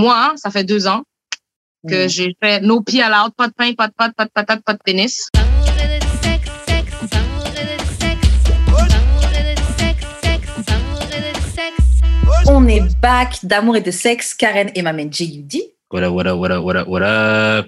moi, ça fait deux ans que j'ai fait nos pieds à l'autre, pas de pain, pas de pâte, pas de patate, pas de pénis. On est back d'amour et de sexe, Karen et ma main J.U.D. What up, what up, what up, what up, what up?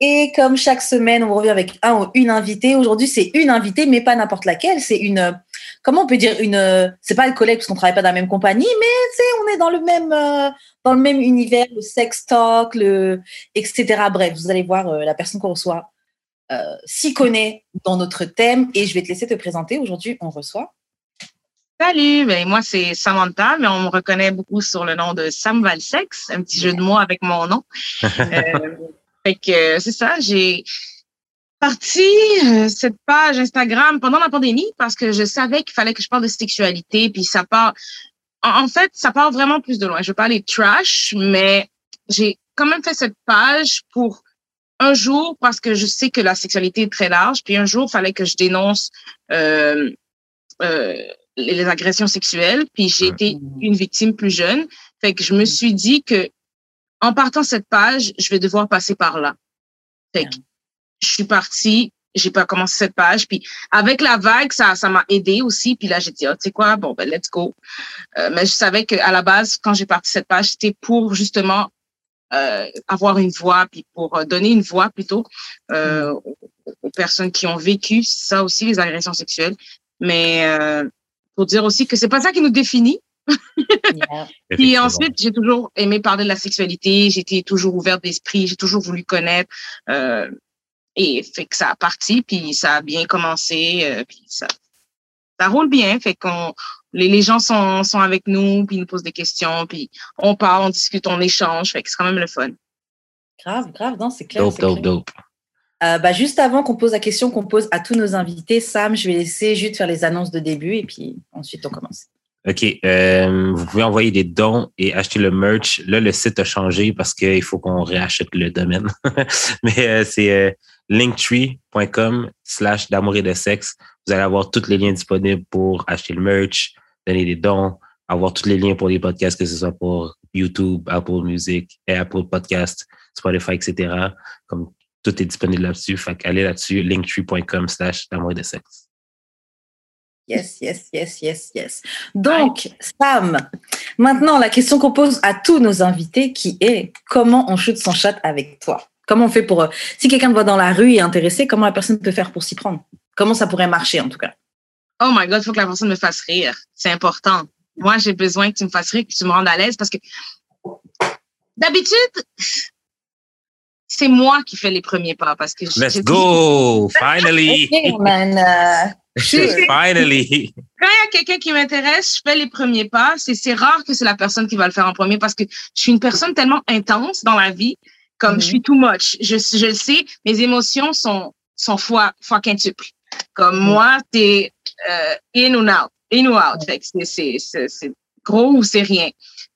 Et comme chaque semaine, on revient avec un ou une invitée. Aujourd'hui, c'est une invitée, mais pas n'importe laquelle. C'est une, comment on peut dire une, c'est pas le collègue parce qu'on travaille pas dans la même compagnie, mais c'est, on est dans le même, euh, dans le même univers, le sex talk, le, etc. Bref, vous allez voir euh, la personne qu'on reçoit euh, s'y connaît dans notre thème et je vais te laisser te présenter. Aujourd'hui, on reçoit. Salut, ben moi c'est Samantha, mais on me reconnaît beaucoup sur le nom de Sam Valsex, un petit jeu de mots avec mon nom. Fait que c'est ça, j'ai parti euh, cette page Instagram pendant la pandémie parce que je savais qu'il fallait que je parle de sexualité, puis ça part. En, fait, ça part vraiment plus de loin. Je veux parler trash, mais j'ai quand même fait cette page pour un jour parce que je sais que la sexualité est très large, puis un jour, il fallait que je dénonce euh, euh, les agressions sexuelles, puis j'ai été une victime plus jeune. Fait que je me suis dit que en partant cette page, je vais devoir passer par là. Fait que je suis partie, j'ai pas commencé cette page, puis avec la vague, ça, ça m'a aidé aussi. Puis là, j'ai dit, oh, tu sais quoi, bon ben let's go. Euh, mais je savais qu'à la base, quand j'ai parti cette page, c'était pour justement euh, avoir une voix, puis pour euh, donner une voix plutôt euh, aux, personnes qui ont vécu ça aussi, les agressions sexuelles. Mais euh, pour dire aussi que c'est pas ça qui nous définit. Puis ensuite, j'ai toujours aimé parler de la sexualité, j'étais toujours ouverte d'esprit, j'ai toujours voulu connaître. Euh, et fait que ça a parti, puis ça a bien commencé, euh, puis ça, ça roule bien. Fait qu'on les, les gens sont, sont avec nous, puis ils nous posent des questions, puis on parle, on discute, on échange. Fait que c'est quand même le fun. Grave, grave, non, c'est clair. Dope, dope, clair. dope. Euh, bah, juste avant qu'on pose la question qu'on pose à tous nos invités, Sam, je vais laisser juste faire les annonces de début et puis ensuite on commence. OK. Euh, vous pouvez envoyer des dons et acheter le merch. Là, le site a changé parce qu'il faut qu'on réachète le domaine. Mais euh, c'est euh, linktree.com slash d'amour et de sexe. Vous allez avoir tous les liens disponibles pour acheter le merch, donner des dons, avoir tous les liens pour les podcasts, que ce soit pour YouTube, Apple Music, et Apple Podcast, Spotify, etc. Comme tout est disponible là-dessus. Fait qu'allez là-dessus, linktree.com slash d'amour et de sexe. Yes, yes, yes, yes, yes. Donc, Sam, maintenant, la question qu'on pose à tous nos invités qui est comment on shoot son chat avec toi? Comment on fait pour. Si quelqu'un te voit dans la rue et est intéressé, comment la personne peut faire pour s'y prendre? Comment ça pourrait marcher en tout cas? Oh my God, il faut que la personne me fasse rire. C'est important. Moi, j'ai besoin que tu me fasses rire, que tu me rendes à l'aise parce que d'habitude, c'est moi qui fais les premiers pas parce que Let's go! Finally! Okay, man, uh, Finally! Quand il y a quelqu'un qui m'intéresse, je fais les premiers pas. C'est, rare que c'est la personne qui va le faire en premier parce que je suis une personne tellement intense dans la vie, comme Mhm. je suis too much. Je, je le sais, mes émotions sont, sont fois, fois quintuples. Comme moi, c'est euh, in ou out, in ou out. Fait que c'est, c'est, c'est, c'est gros ou c'est rien.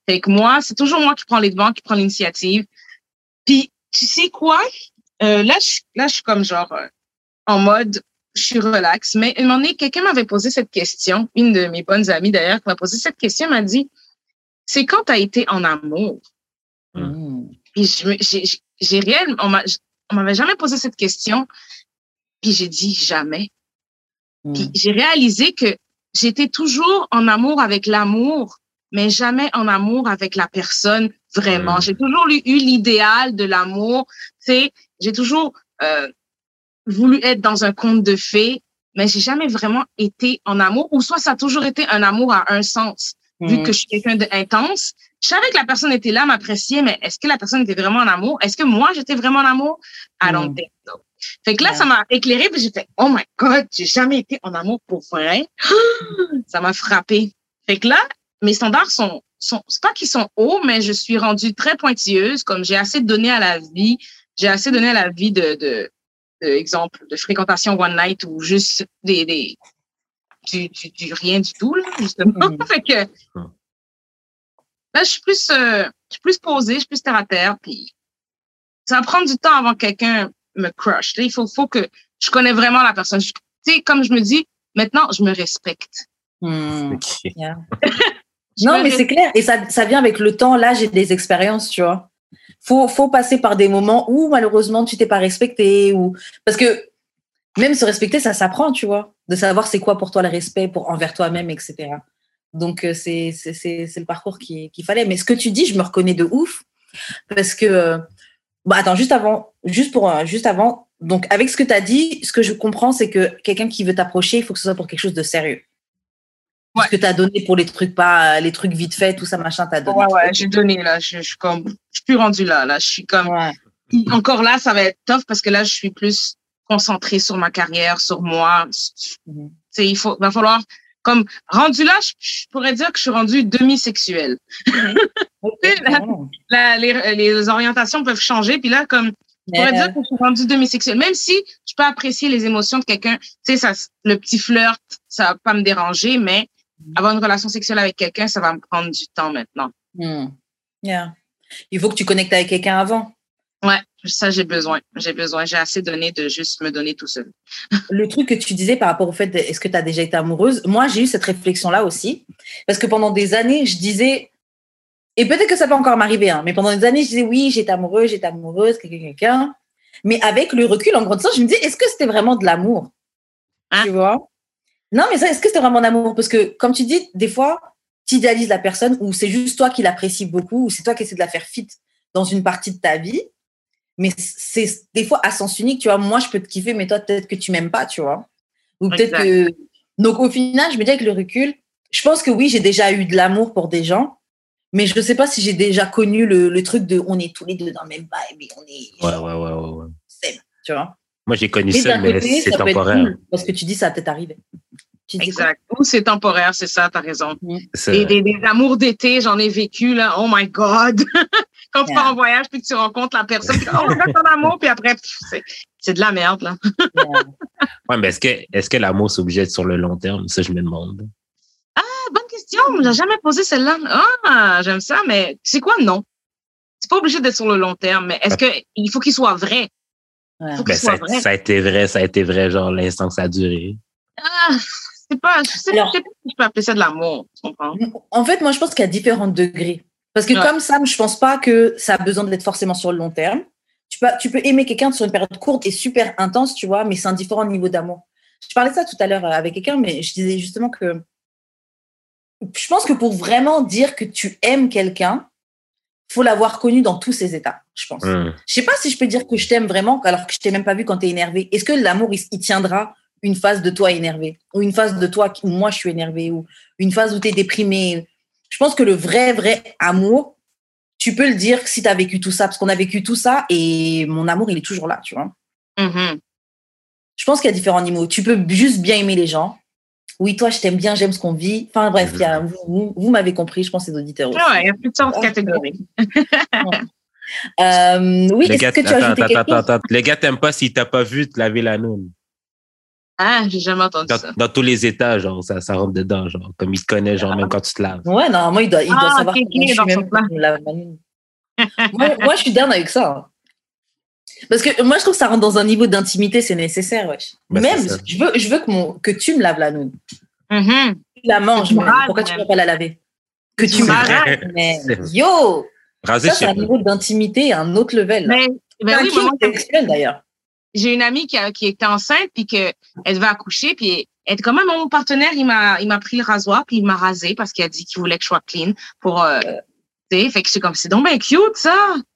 Fait que moi, c'est toujours moi qui prends les devants, qui prends l'initiative. Puis, tu sais quoi? Euh, là, je, là, je suis comme genre euh, en mode, je suis relax. Mais à un moment donné, quelqu'un m'avait posé cette question, une de mes bonnes amies d'ailleurs, qui m'a posé cette question, m'a dit, c'est quand tu as été en amour? Mm. Puis je me- j'ai réel, on m'a- on m'avait jamais posé cette question. Puis j'ai dit jamais. Puis Mm. j'ai réalisé que j'étais toujours en amour avec l'amour, mais jamais en amour avec la personne vraiment. Mm. J'ai toujours eu, eu l'idéal de l'amour. Tu sais, j'ai toujours euh, voulu être dans un conte de fées, mais j'ai jamais vraiment été en amour. Ou soit ça a toujours été un amour à un sens. Vu Mm. que je suis quelqu'un d'intense, je savais que la personne était là, m'appréciait, mais est-ce que la personne était vraiment en amour? Est-ce que moi, j'étais vraiment en amour? I don't Mm. think so. Fait que là, Yeah. ça m'a éclairé, puis j'ai fait, oh my God, j'ai jamais été en amour pour vrai. ça m'a frappé. Fait que là, mes standards sont, sont c'est pas qu'ils sont hauts, mais je suis rendue très pointilleuse, comme j'ai assez donné à la vie, j'ai assez donné à la vie de, de exemple, de fréquentation one night ou juste des, des, du, du, du rien du tout, là, justement. Mhm. fait que, Mhm. là, je suis plus, euh, je suis plus posée, je suis plus terre à terre, puis ça va prendre du temps avant que quelqu'un me crush. Il faut, faut que je connais vraiment la personne. Tu sais, comme je me dis, maintenant, je me respecte. Mm. Je Non, me mais c'est clair. Et ça, ça vient avec le temps, l'âge et des expériences, tu vois. Faut, faut passer par des moments où malheureusement tu t'es pas respecté ou parce que même se respecter, ça s'apprend, tu vois, de savoir c'est quoi pour toi le respect pour envers toi-même, etc. Donc euh, c'est le parcours qui- qu'il fallait. Mais ce que tu dis, je me reconnais de ouf parce que euh, bah attends juste avant, juste pour euh, juste avant. Donc avec ce que tu as dit, ce que je comprends, c'est que quelqu'un qui veut t'approcher, il faut que ce soit pour quelque chose de sérieux. Ouais. Ce que tu as donné pour les trucs pas les trucs vite fait, tout ça machin, t'as donné. Ouais, ouais, j'ai donné, là. Je, je suis comme, je suis plus rendue là, là. Je suis comme, Ouais. encore là, ça va être tough parce que là, je suis plus concentrée sur ma carrière, sur moi. Mhm. Tu sais, il faut, va falloir, comme, rendu là, je, je pourrais dire que je suis rendue demi-sexuelle. La- les, les orientations peuvent changer, puis là, comme, je pourrais Mais, dire que je suis rendue demi-sexuelle. Même si je peux apprécier les émotions de quelqu'un, tu sais, ça, le petit flirt, ça va pas me déranger, mais avoir une relation sexuelle avec quelqu'un, ça va me prendre du temps maintenant. Hmm. Yeah. Il faut que tu connectes avec quelqu'un avant. Ouais, ça, j'ai besoin. J'ai besoin. J'ai assez donné de juste me donner tout seul. Le truc que tu disais par rapport au fait, est-ce que tu as déjà été amoureuse? Moi, j'ai eu cette réflexion-là aussi. Parce que pendant des années, je disais, et peut-être que ça peut encore m'arriver, hein, mais pendant des années, je disais, oui, j'étais amoureuse, j'étais amoureuse, quelqu'un, quelqu'un. Mais avec le recul, en grandissant, je me disais, est-ce que c'était vraiment de l'amour? Hein? Tu vois? Non, mais ça, est-ce que c'était vraiment d'amour Parce que, comme tu dis, des fois, tu idéalises la personne ou c'est juste toi qui l'apprécies beaucoup ou c'est toi qui essaies de la faire fit dans une partie de ta vie. Mais c'est des fois à sens unique, tu vois. Moi, je peux te kiffer, mais toi, peut-être que tu m'aimes pas, tu vois. Ou peut-être que. Donc, au final, je me dis avec le recul, je pense que oui, j'ai déjà eu de l'amour pour des gens, mais je ne sais pas si j'ai déjà connu le, le truc de on est tous les deux dans le même vibe et on est. Ouais, ouais, ouais, ouais. ouais. saine, tu vois. Moi, j'ai connu Mais ça, mais c'est peut temporaire. cool, parce que tu dis ça a peut-être arrivé. Tu dis quoi? Exact. Ou c'est temporaire, c'est ça, t'as raison. Des, vrai. des, des amours d'été, j'en ai vécu, là. Oh my God! Quand tu Yeah. pars en voyage puis que tu rencontres la personne, puis, oh, on reste en amour, puis après, c'est, c'est de la merde, là. Ouais. Ouais, mais est-ce que, est-ce que l'amour s'oblige d'être sur le long terme? Ça, je me demande. Ah, bonne question. J'ai jamais posé celle-là. Ah, j'aime ça, mais c'est quoi, non? C'est pas obligé d'être sur le long terme, mais est-ce que il faut qu'il soit vrai? Ouais. Ben, ça, vrai. ça a été vrai, ça a été vrai, genre, l'instant que ça a duré. Ah, c'est pas, je sais, Alors- je sais pas si je peux appeler ça de l'amour, tu comprends? En fait, moi, je pense qu'il y a différents degrés. Parce que Ouais. comme Sam, je pense pas que ça a besoin d'être forcément sur le long terme. Tu peux, tu peux aimer quelqu'un sur une période courte et super intense, tu vois, mais c'est un différent niveau d'amour. Je parlais de ça tout à l'heure euh, avec quelqu'un, mais je disais justement que je pense que pour vraiment dire que tu aimes quelqu'un, faut l'avoir connu dans tous ses états, je pense. Hum. Je sais pas si je peux dire que je t'aime vraiment alors que je t'ai même pas vu quand tu es énervé. Est-ce que l'amour, il, il tiendra une phase de toi énervé? Ou une phase de toi où moi je suis énervé? Ou une phase où tu es déprimé? Je pense que le vrai, vrai amour, tu peux le dire si tu as vécu tout ça parce qu'on a vécu tout ça et mon amour, il est toujours là, tu vois. Mhm. Je pense qu'il y a différents niveaux. Tu peux juste bien aimer les gens. Oui, toi, je t'aime bien, j'aime ce qu'on vit. Enfin, bref, il y a- vous, vous- vous m'avez compris, je pense, les auditeurs aussi. Ah ouais, il y a sortes de catégories. Euh, oui, est-ce gars, que tu as ajouté attends, quelque attends, chose? attends. Le gars t'aime pas s'il t'a pas vu te laver la noune? Ah, j'ai jamais entendu Dans, ça. dans tous les états, genre, ça, ça rentre dedans, genre, comme il te connaît, genre, même quand tu te laves. Ouais, normalement, il doit, il doit Ah, savoir ok, comment ok, je suis dans même ce plan. quand je me lave ma nuit. moi, moi, je suis down avec ça. Parce que moi, je trouve que ça rentre dans un niveau d'intimité, c'est nécessaire, wesh. Ben, même, je veux, je veux que, mon, que tu me laves la noune. Mhm. Tu la manges, mais pourquoi tu ne peux pas la laver? Que tu me mais yo Raser, Ça, c'est un niveau d'intimité, un autre level. Mais, ben oui, sexuel, d'ailleurs. j'ai une amie qui, a, qui était enceinte puis que elle va accoucher puis elle était quand même mon partenaire il m'a il m'a pris le rasoir puis il m'a rasé parce qu'il a dit qu'il voulait que je sois clean pour euh, tu sais fait que c'est comme c'est donc bien cute ça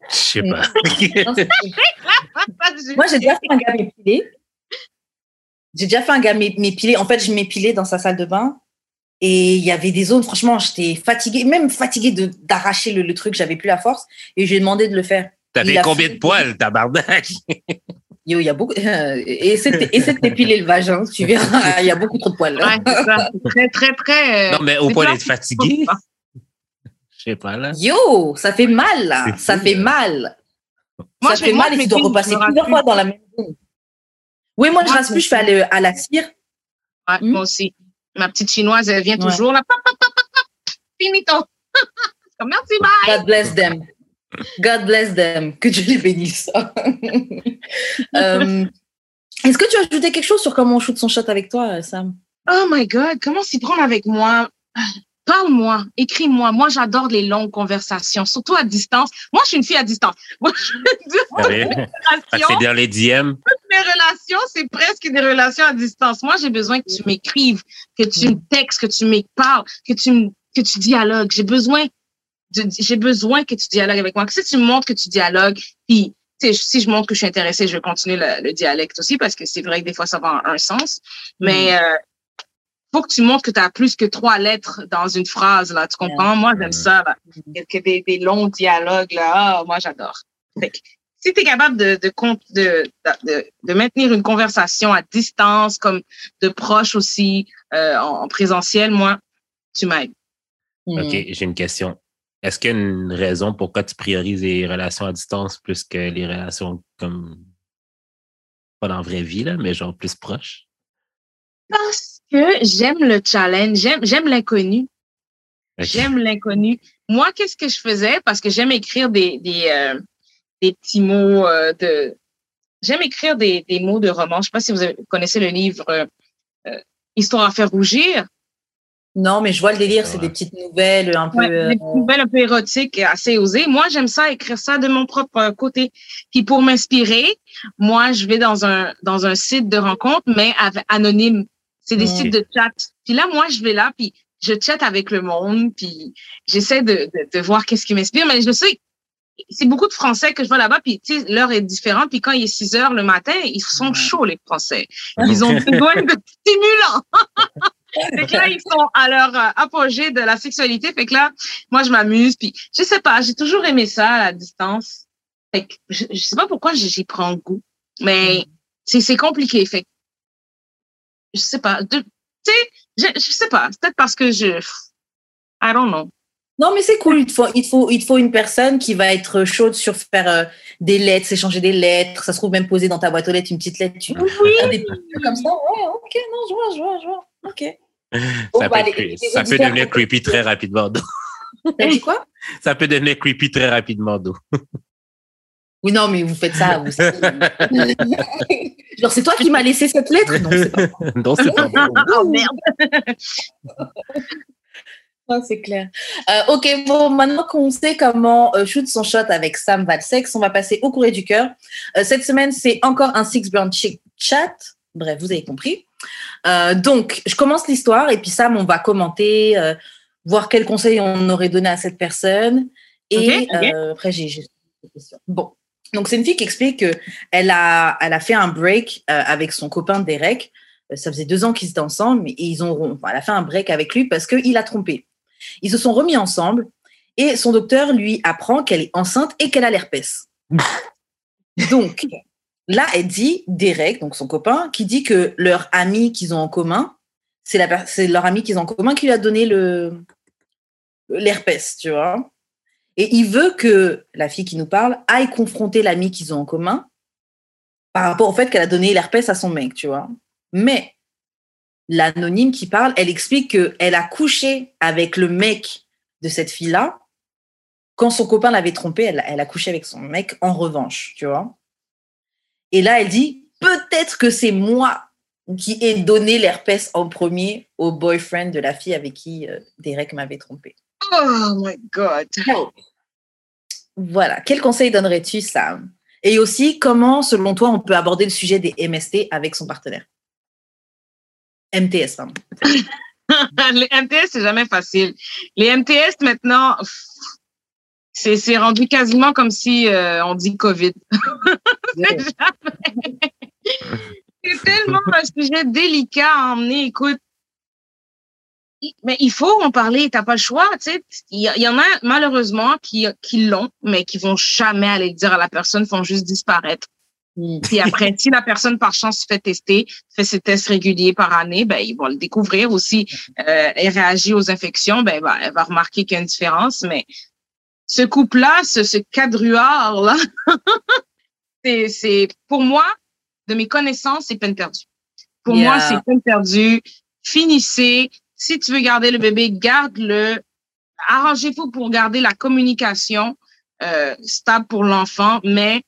Je sais pas. Moi, j'ai déjà fait un gars m'épiler. J'ai déjà fait un gars m'é- m'épiler. En fait, je m'épilais dans sa salle de bain. Et il y avait des zones, franchement, j'étais fatiguée, même fatiguée de- d'arracher le, le truc, j'avais plus la force. Et je lui ai demandé de le faire. T'avais combien fait- de poils, tabarnak? Yo, il y a beaucoup. essaie de essaie de t'épiler le vagin, tu verras, il y a beaucoup trop de poils. ouais c'est ça très très très euh, Non, mais au point d'être fatigué. Je sais pas, là. Yo, ça fait mal, là. Ça fou, fait là. mal. Moi, ça je fait mal et tu dois repasser rase plusieurs plus. fois dans la même zone. Oui, moi, je Moi, rase je plus, je fais à, le- à la cire. Ouais, Hmm? moi aussi ma petite chinoise elle vient Ouais. toujours là pop, pop, pop, pop, pop, finito merci bye God bless them. God bless them. Que Dieu les bénisse. Euh, Est-ce que tu as ajouté quelque chose sur comment on shoot son shot avec toi, Sam? Oh my god comment s'y prendre avec moi? Parle-moi, écris-moi. Moi, j'adore les longues conversations, surtout à distance. Moi, je suis une fille à distance. Moi, je c'est dans les DM. Mes relations, c'est presque des relations à distance. Moi, j'ai besoin que tu m'écrives, que tu me textes, que tu me parles, que tu que tu dialogues. J'ai besoin j'ai besoin que tu dialogues avec moi. Si tu me montres que tu dialogues, puis si je montre que je suis intéressée, je vais continuer le, dialecte aussi parce que c'est vrai que des fois ça va en un sens. Mais mm. euh, faut que tu montres que tu as plus que trois lettres dans une phrase là. Tu comprends? Moi j'aime ça. Là. Que des, des, longs dialogues là. Ah, moi j'adore. Si tu es capable de de, de, de, de, maintenir une conversation à distance, comme de proche aussi, euh, en, présentiel, moi, tu m'aides. OK, j'ai une question. Est-ce qu'il y a une raison pourquoi tu priorises les relations à distance plus que les relations comme pas dans la vraie vie, là, mais genre plus proches? Parce que j'aime le challenge, j'aime l'inconnu. J'aime l'inconnu. Moi, qu'est-ce que je faisais? Parce que j'aime écrire des, des, euh, des petits mots euh, de. J'aime écrire des, des mots de roman. Je ne sais pas si vous connaissez le livre euh, Histoire à faire rougir. Non, mais je vois le délire, c'est des petites nouvelles un peu. des petites nouvelles un peu érotiques, assez osées. Moi, j'aime ça, écrire ça de mon propre côté. Puis pour m'inspirer, moi, je vais dans un dans un site de rencontre, mais anonyme. C'est des sites de chat. Puis là, moi, je vais là, puis je chatte avec le monde, puis j'essaie de, de, de, voir qu'est-ce qui m'inspire. Mais je sais, c'est beaucoup de Français que je vois là-bas, puis l'heure est différente. Puis quand il est 6 heures le matin, ils sont chauds, les Français. Ils ont besoin de stimulants. fait que là, ils sont à leur euh, apogée de la sexualité. Fait que là, moi, je m'amuse. Puis, je sais pas, j'ai toujours aimé ça à la distance. Fait que je, je sais pas pourquoi j'y prends goût. Mais c'est, c'est compliqué. Fait que, je sais pas. Tu sais, je, je sais pas. Peut-être parce que je... I don't know. Non, mais c'est cool. Il te, faut, il, faut, il faut une personne qui va être chaude sur faire euh, des lettres, s'échanger des lettres. Ça se trouve même poser dans ta boîte aux lettres une petite lettre. Tu oui. des comme ça. Ouais, ok, non, je vois, je vois, je vois. OK. Ça, peut, bah, ça peut devenir creepy très rapidement. T'as dit quoi? Ça peut devenir creepy très rapidement, d'eau. Oui, non, mais vous faites ça. Vous Genre, c'est toi qui m'as laissé cette lettre? Non, c'est pas Non, c'est pas Oh, merde! c'est clair. Euh, ok, bon, maintenant qu'on sait comment euh, shoot son shot avec Sam Valsex, on va passer au courrier du cœur. Euh, cette semaine, c'est encore un Six Brown Chick chat. Bref, vous avez compris. Euh, donc, je commence l'histoire et puis Sam, on va commenter, euh, voir quels conseils on aurait donné à cette personne. Et euh, après, j'ai des questions. Bon. Donc, c'est une fille qui explique qu'elle a, elle a fait un break avec son copain Derek. Ça faisait deux ans qu'ils étaient ensemble, mais ils ont, elle a fait un break avec lui parce qu'il a trompé. Ils se sont remis ensemble et son docteur lui apprend qu'elle est enceinte et qu'elle a l'herpès. Donc, Là, elle dit, Derek, donc son copain, qui dit que leur ami qu'ils ont en commun, c'est leur ami qu'ils ont en commun qui lui a donné le l'herpès, tu vois. Et il veut que la fille qui nous parle aille confronter l'ami qu'ils ont en commun par rapport au fait qu'elle a donné l'herpès à son mec, tu vois. Mais l'anonyme qui parle, elle explique qu'elle a couché avec le mec de cette fille-là. Quand son copain l'avait trompée, elle, a couché avec son mec en revanche, tu vois. Et là, elle dit, peut-être que c'est moi qui ai donné l'herpès en premier au boyfriend de la fille avec qui euh, Derek m'avait trompé. Oh my God. Voilà. Quel conseil donnerais-tu, Sam? Et aussi, comment, selon toi, on peut aborder le sujet des MST avec son partenaire? MTS, pardon. les MTS, c'est jamais facile. Les MTS, maintenant, c'est rendu quasiment comme si euh, on dit COVID. c'est tellement un sujet délicat à emmener. Écoute, mais il faut en parler. T'as pas le choix. Tu sais, il y, en a malheureusement qui, qui l'ont, mais qui vont jamais aller dire à la personne, font juste disparaître. Mm. Puis après, si la personne par chance se fait tester, fait ses tests réguliers par année, ben ils vont le découvrir aussi. Euh, et réagit aux infections, ben elle va remarquer qu'il y a une différence. Mais ce couple-là, ce, ce quadruard-là, c'est, pour moi, de mes connaissances, c'est peine perdue. Pour moi, c'est peine perdue. Finissez. Si tu veux garder le bébé, garde-le. Arrangez-vous pour garder la communication euh, stable pour l'enfant, mais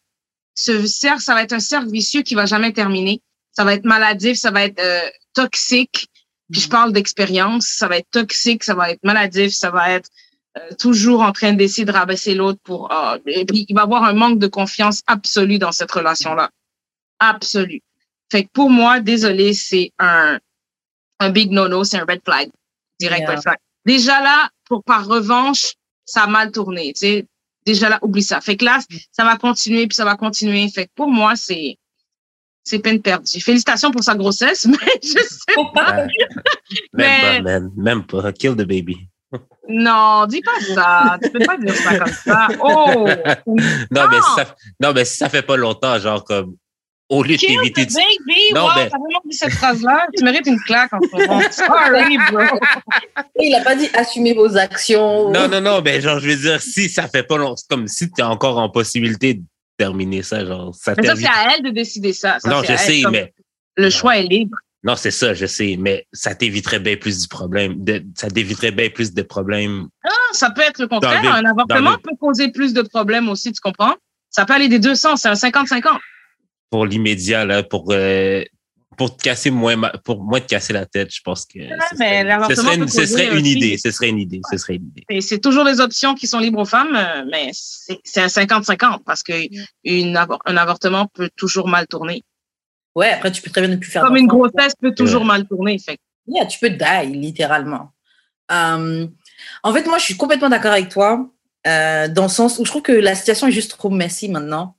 ce cercle, ça va être un cercle vicieux qui va jamais terminer. Ça va être maladif, ça va être euh, toxique. Puis je parle d'expérience, ça va être toxique, ça va être maladif, ça va être euh, toujours en train d'essayer de rabaisser l'autre pour... ah, et puis il va y avoir un manque de confiance absolu dans cette relation-là. Absolu. Fait que pour moi, désolé, c'est un, un big no-no, c'est un red flag. Direct Yeah. red flag. Déjà là, pour par revanche, ça a mal tourné. Tu sais, déjà là, oublie ça. Fait que là, ça va continuer, puis ça va continuer. Fait que pour moi, c'est c'est peine perdue. Félicitations pour sa grossesse, mais je sais pas. Même Mais- pas, man. Même pas. Kill the baby. Non, dis pas ça. Tu peux pas dire ça comme ça. Oh! Non, mais ça, non, mais ça fait pas longtemps, genre comme au lieu de Kill t'éviter baby! Non, wow, mais- t'as vraiment dit cette phrase-là? Tu mérites une claque en ce moment. Sorry, bro. Il a pas dit assumez vos actions. Non, non, non, mais genre, je veux dire, si ça fait pas longtemps, c'est comme si tu es encore en possibilité de terminer ça, genre, ça Mais ça, c'est à elle de décider ça. Ça, Non, je elle. sais, Comme mais Le choix est libre. non, c'est ça, je sais, mais ça t'éviterait bien plus du problème, de, ça t'éviterait bien plus de problèmes. Ah, ça peut être le contraire. Le- un avortement le- peut causer plus de problèmes aussi, tu comprends? Ça peut aller des deux sens. C'est un 50-50. Pour l'immédiat, là, pour, euh, pour te casser moins, pour moins te casser la tête, je pense que ce serait, l'avortement ce serait, une, ce serait idée, ce serait une idée, ce serait une idée. Et c'est toujours les options qui sont libres aux femmes, euh, mais c'est c'est un 50-50 parce que une un avortement peut toujours mal tourner. Ouais, après, tu peux très bien ne plus faire Comme une grossesse peut toujours Ouais. mal tourner. Fait. Yeah, tu peux die, littéralement. Euh, en fait, moi, je suis complètement d'accord avec toi, euh, dans le sens où je trouve que la situation est juste trop messy maintenant.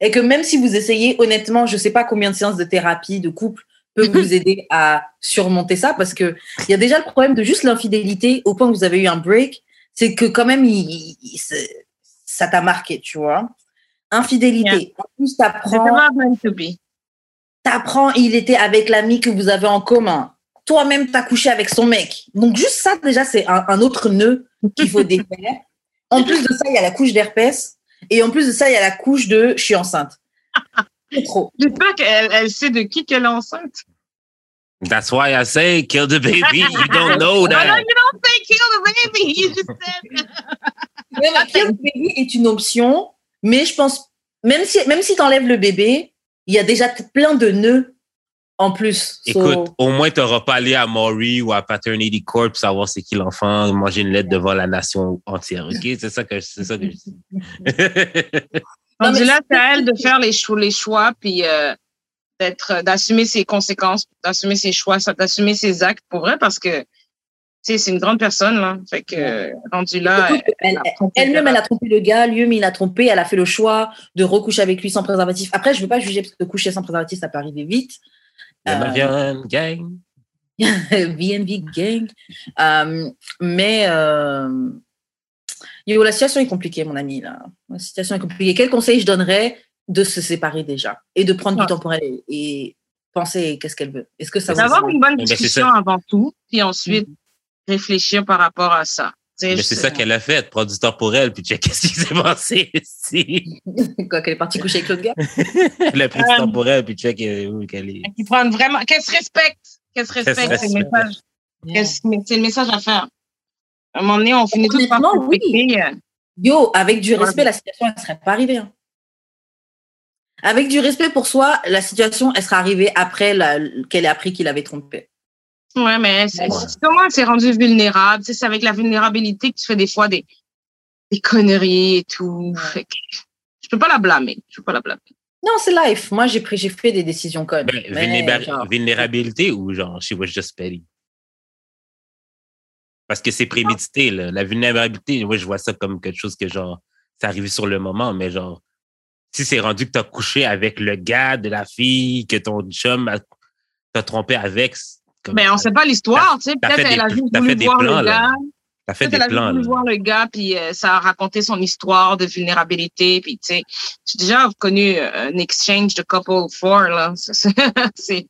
Et que même si vous essayez, honnêtement, je sais pas combien de séances de thérapie, de couple peuvent vous aider à surmonter ça, parce que il y a déjà le problème de juste l'infidélité au point que vous avez eu un break, c'est que quand même, il, il- ça t'a marqué, tu vois. Infidélité. En plus, t'apprends t'apprends, il était avec l'ami que vous avez en commun. Toi-même, t'as couché avec son mec. Donc, juste ça, déjà, c'est un, un autre nœud qu'il faut défaire. En plus de ça, il y a la couche d'herpès. Et en plus de ça, il y a la couche de je suis enceinte. C'est trop. J'espère qu'elle elle sait de qui qu'elle est enceinte. That's why I say kill the baby. You don't know No, no, that. you don't say kill the baby. You just said. Même après, le bébé est une option, mais je pense, même si, même si t'enlèves le bébé, il y a déjà plein de nœuds en plus. So, Écoute, au moins, tu n'auras pas allé à Maury ou à Paternity Corp pour savoir c'est qui l'enfant, manger une lettre devant la nation entière. OK? C'est ça que, c'est ça que je dis. Mais là, c'est- à elle de faire les choix, les choix puis euh, d'être, d'assumer ses conséquences, d'assumer ses choix, d'assumer ses actes pour vrai, parce que tu sais, c'est une grande personne là. Fait que euh, rendu là, Écoute, elle- a trompé Elle-même, le- elle a trompé le gars, lui-même, il a trompé, elle a fait le choix de recoucher avec lui sans préservatif. Après, je veux pas juger parce que coucher sans préservatif, ça peut arriver vite. La Euh, Marianne, gang. Gang. Euh, mais euh, yo, la situation est compliquée, mon ami. Là. La situation est compliquée. Quel conseil je donnerais de se séparer déjà et de prendre Ouais. du temps pour elle et, et penser qu'est-ce qu'elle veut? Est-ce que ça vous D'avoir une bonne Mais c'est discussion avant tout, puis ensuite réfléchir par rapport à ça. Mais c'est ça qu'elle a fait, prendre du temps pour elle, puis check qu'est-ce qui s'est passé ici? Quoi, qu'elle est partie coucher avec l'autre gars? Elle a pris du temps pour elle, puis check euh, où qu'elle est. Qui prennent vraiment, qu'elle se respecte, qu'elle se respecte, c'est le message. Qu'elle C'est le message à faire. À un moment donné, on finit tous par oui. respecter. euh, Yo, avec du Ouais. respect, la situation, elle serait pas arrivée. hein. Avec du respect pour soi, la situation, elle serait arrivée après la- qu'elle ait appris qu'il avait trompé. Ouais, mais c'est comment c'est rendu vulnérable. Tu sais, c'est avec la vulnérabilité que tu fais des fois des, des conneries et tout. Fait que je peux pas la blâmer. Je peux pas la blâmer. Non, c'est life. Moi, j'ai pris, j'ai fait des décisions connes. Ben, Mais, vulnéra- genre, vulnérabilité ou genre, she was just petty? Parce que c'est prémédité, là. La vulnérabilité, moi, je vois ça comme quelque chose que, genre, c'est arrivé sur le moment, mais genre, si c'est rendu que t'as couché avec le gars de la fille que ton chum t'a trompé avec, Mais on sait pas l'histoire, tu sais. Peut-être fait elle des a juste voulu voir plans, le gars. t'as fait Peut-être des elle a juste plans, voulu là. voir le gars, puis euh, ça a raconté son histoire de vulnérabilité. Puis, tu sais, j'ai déjà connu euh, un exchange de couple four, là. C'est,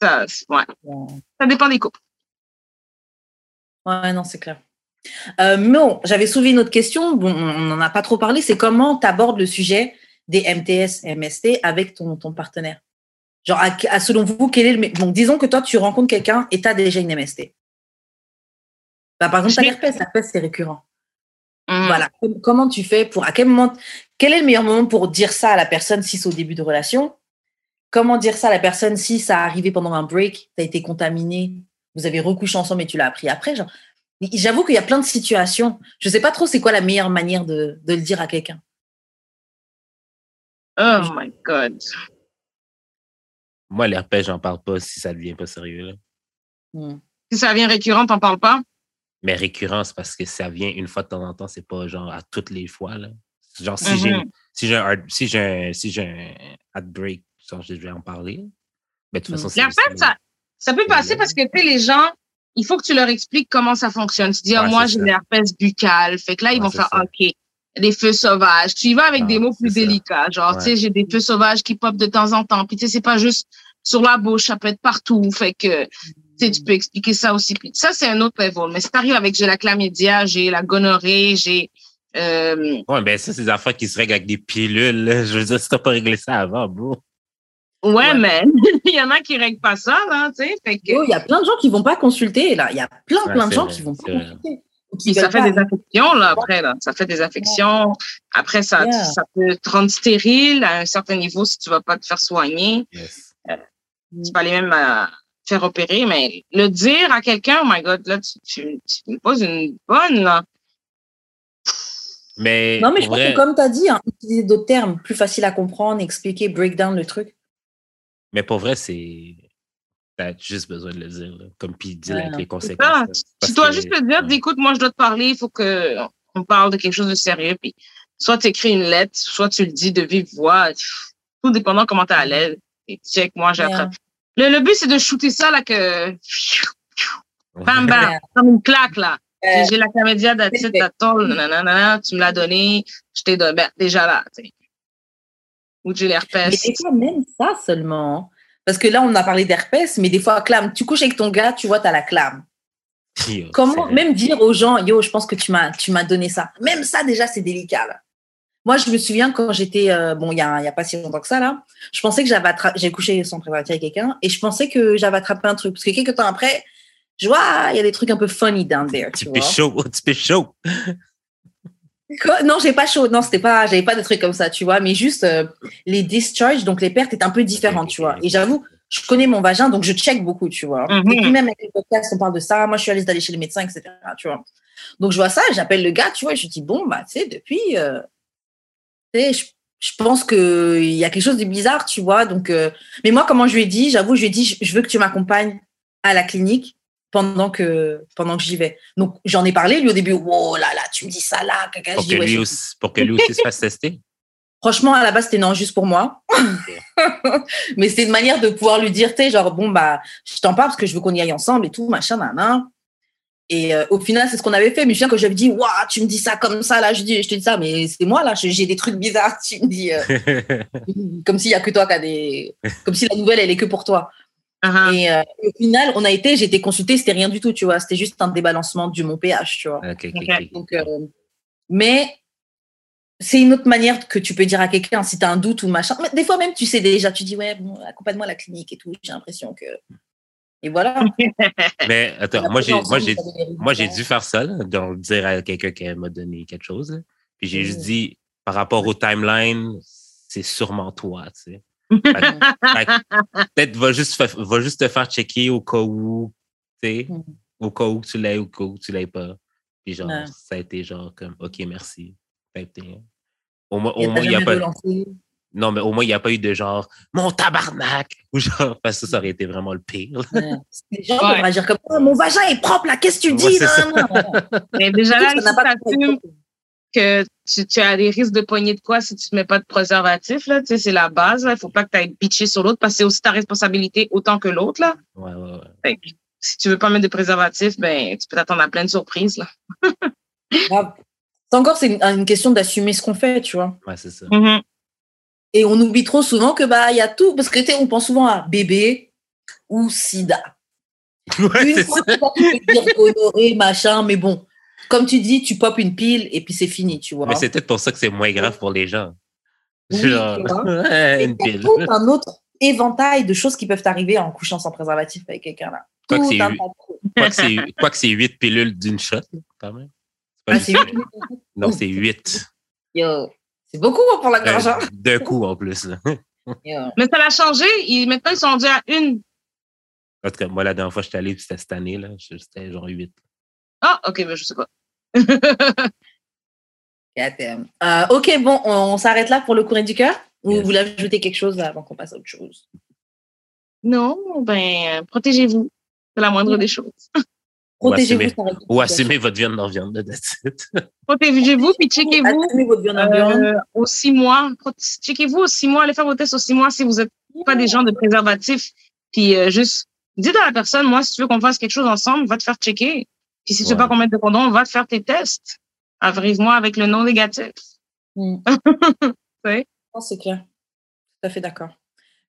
ça, c'est- ouais. Ça dépend des couples. Ouais, non, c'est clair. Euh, bon, j'avais soulevé une autre question. Bon, on n'en a pas trop parlé. C'est comment tu abordes le sujet des MTS, MST avec ton, ton partenaire? Genre, à, à- selon vous, quel est le. Donc, disons que toi, tu rencontres quelqu'un et tu as déjà une MST. Bah, par exemple, tu as l'herpès. L'herpès, c'est récurrent. Hum. Voilà. Com- Comment tu fais pour. À quel moment. Quel est le meilleur moment pour dire ça à la personne si c'est au début de relation? Comment dire ça à la personne si ça arrivé pendant un break, tu as été contaminé vous avez recouché ensemble et tu l'as appris après. Genre, j'avoue qu'il y a plein de situations. Je sais pas trop c'est quoi la meilleure manière de, de le dire à quelqu'un. Oh my God. Moi, l'herpès, j'en parle pas si ça devient pas sérieux. Là. Hmm. Si ça vient récurrent, t'en parles pas? Mais récurrent, c'est parce que ça vient une fois de temps en temps, c'est pas genre à toutes les fois. Là. Genre, si j'ai Mhm. si j'ai un, si j'ai un, si j'ai un heartbreak, genre, je vais en parler. Mais de toute façon, c'est. Ça, ça peut passer parce que, tu les gens, il faut que tu leur expliques comment ça fonctionne. Tu dis, Ouais, moi, j'ai l'herpès buccal. Fait que là, ils Ouais, vont faire, ça. OK, des feux sauvages. Tu y vas avec Ah, des mots plus ça. délicats. Genre, tu sais, j'ai des feux sauvages qui popent de temps en temps. Puis, tu sais, c'est pas juste sur la bouche, ça peut être partout. Fait que, tu sais, tu peux expliquer ça aussi. Puis ça, c'est un autre level. Mais si t'arrives avec j'ai la chlamydia, j'ai la gonorrhée, j'ai, euh, Ouais, ben ça, c'est des affaires qui se règlent avec des pilules. Je veux dire, si t'as pas réglé ça avant, bro. ouais, Ouais. mais il y en a qui règlent pas ça, là, tu sais. Fait que, Oh, Il y a plein de gens qui vont pas consulter. Là, il y a plein, Ouais, plein de gens vrai, qui vont pas vrai. consulter. Puis ça fait pas. des affections, là, après, là. Ça fait des affections. Après, ça, Yeah. ça peut te rendre stérile à un certain niveau si tu vas pas te faire soigner. Yes. Tu peux aller même euh, faire opérer, mais le dire à quelqu'un, oh my God, là, tu, tu, tu me poses une bonne, là. Mais, Non, mais je pense que comme tu as dit, hein, utiliser d'autres termes plus faciles à comprendre, expliquer, break down le truc. mais pour vrai, c'est. T'as juste besoin de le dire, là. Comme puis dire avec les conséquences. tu- tu dois que- juste le dire, ouais. écoute, moi, je dois te parler, il faut que on parle de quelque chose de sérieux, puis soit tu écris une lettre, soit tu le dis de vive voix, tout dépendant comment tu es à l'aise. Et check, moi, Yeah. attrapé. Le, le but, c'est de shooter ça, là, que, bam, bam, Yeah. comme une claque, là. Euh, J'ai la comédia c'est d'attitude, d'attol, nanana, tu me l'as donné, je t'ai donné, ben, déjà là, tu sais. Ou j'ai Mais l'herpès. des fois, même ça seulement. Parce que là, on a parlé d'herpès, mais des fois, clame. Tu couches avec ton gars, tu vois, tu as la clame. Yo, Comment même dire aux gens, yo, je pense que tu m'as, tu m'as donné ça. Même ça, déjà, c'est délicat. là. Moi, je me souviens quand j'étais, euh, bon, il y a, a pas si longtemps que ça là, je pensais que j'avais attrapé, j'ai couché sans avec quelqu'un et je pensais que j'avais attrapé un truc parce que quelques temps après, je vois, il y a des trucs un peu funny down there, tu Tu vois. chaud, tu chaud. Quoi non, j'ai pas chaud. Non, c'était pas, j'avais pas de trucs comme ça, tu vois. Mais juste euh, les discharges, donc les pertes étaient un peu différentes, tu vois. Et j'avoue, je connais mon vagin, donc je check beaucoup, tu vois. Mhm. Et puis même avec les podcasts, on parle de ça. Moi, je suis à l'aise d'aller chez le médecin, etc. Tu vois. Donc je vois ça, j'appelle le gars, tu vois, et je dis bon, bah, tu sais, depuis, euh, tu sais, je, je pense que il y a quelque chose de bizarre, tu vois. Donc, euh, mais moi, comment je lui ai dit, j'avoue, je lui ai dit, je, je veux que tu m'accompagnes à la clinique pendant que pendant que j'y vais. Donc j'en ai parlé lui au début. Oh là là, tu me dis ça là, caca. Pour que, dis, ouais, lui aussi, pour que lui aussi se fasse tester. Franchement, à la base, c'était non, juste pour moi. Mais c'était une manière de pouvoir lui dire, tu sais, genre, bon, bah, je t'en parle parce que je veux qu'on y aille ensemble et tout, machin, nan, Et euh, au final, c'est ce qu'on avait fait. Mais je viens que lui dis, waouh, tu me dis ça comme ça, là, je, dis, je te dis ça, mais c'est moi, là, j'ai des trucs bizarres. Tu me dis, euh, comme s'il y a que toi qui a des. Comme si la nouvelle, elle est que pour toi. Uh-huh. Et euh, au final, on a été, j'ai été consultée, c'était rien du tout, tu vois. C'était juste un débalancement du mon pH, tu vois. Donc, euh, mais c'est une autre manière que tu peux dire à quelqu'un si tu as un doute ou machin. Mais des fois même, tu sais déjà, tu dis, ouais, bon, accompagne-moi à la clinique et tout. J'ai l'impression que. Et voilà. Mais attends, moi, j'ai, moi, j'ai, moi, j'ai dû. faire ça, là, donc dire à quelqu'un qui m'a donné quelque chose. là. Puis j'ai juste Mm. dit, par rapport au timeline, c'est sûrement toi, tu sais. Fait que Peut-être va juste, va juste te faire checker au cas où, tu sais, Mm. au cas où tu l'aies, au cas où tu l'aies pas. Puis genre, Ouais. ça a été genre comme, OK, merci. Ça a été- Au moins, au moins, il n'y a pas. Non, mais au moins, il n'y a pas eu de genre, mon tabarnak! Ou genre, parce que ça aurait été vraiment le pire. là. Les gens Ouais. vont réagir comme oh, mon vagin est propre là, qu'est-ce que tu Ouais, dis ça. non, non. Mais déjà là, Ça si n'a pas t'assumes que tu, tu as des risques de poignée de quoi si tu ne mets pas de préservatif, là, tu sais, c'est la base. Il faut pas que tu ailles bitcher sur l'autre parce que c'est aussi ta responsabilité autant que l'autre, là. Ouais, ouais, ouais. Fait que si tu veux pas mettre de préservatif, ben, tu peux t'attendre à plein de surprises, là. Encore c'est une, une question d'assumer ce qu'on fait, tu vois. Ouais, c'est ça. Et on oublie trop souvent que bah il y a tout parce que on pense souvent à bébé ou sida. Ouais, Une c'est fois ça. tu peux dire gonorrhée, machin, mais bon, comme tu dis, tu popes une pile et puis c'est fini, tu vois. Mais c'est peut-être pour ça que c'est moins grave pour les gens. Oui, Genre, une pile. tout un autre éventail de choses qui peuvent arriver en couchant sans préservatif avec quelqu'un là. Quoi que Tout c'est un huit- que c'est, huit pilules d'une shot, quand même. C'est pas Ah, c'est huit. Non, c'est huit. Yo, c'est beaucoup pour la gorge. hein. Euh, D'un coup, en plus. là. Mais ça l'a changé. Ils, maintenant, ils sont rendus à une. En tout cas, moi, la dernière fois que j'étais allé, c'était cette année, là. C'était genre 8. Ah, OK, mais je sais pas. euh, OK, bon, on, on s'arrête là pour le courrier du cœur? Ou Yes. vous voulez ajouter quelque chose avant qu'on passe à autre chose? Non, ben, protégez-vous. C'est la moindre des choses. Protégez-vous. assumer- Ou assumez votre viande dans viande, là, that's it. Protégez-vous, puis checkez-vous Assumez votre viande en viande. euh, aux six mois. Checkez-vous aux six mois. Allez faire vos tests aux six mois si vous n'êtes pas des gens de préservatifs. Puis euh, juste, dites à la personne, moi, si tu veux qu'on fasse quelque chose ensemble, va te faire checker. Puis si tu veux Ouais. pas qu'on mette de condom, va te faire tes tests. Arrive-moi avec le non négatif. Hmm. Ouais. Non, c'est clair. Tout à fait d'accord.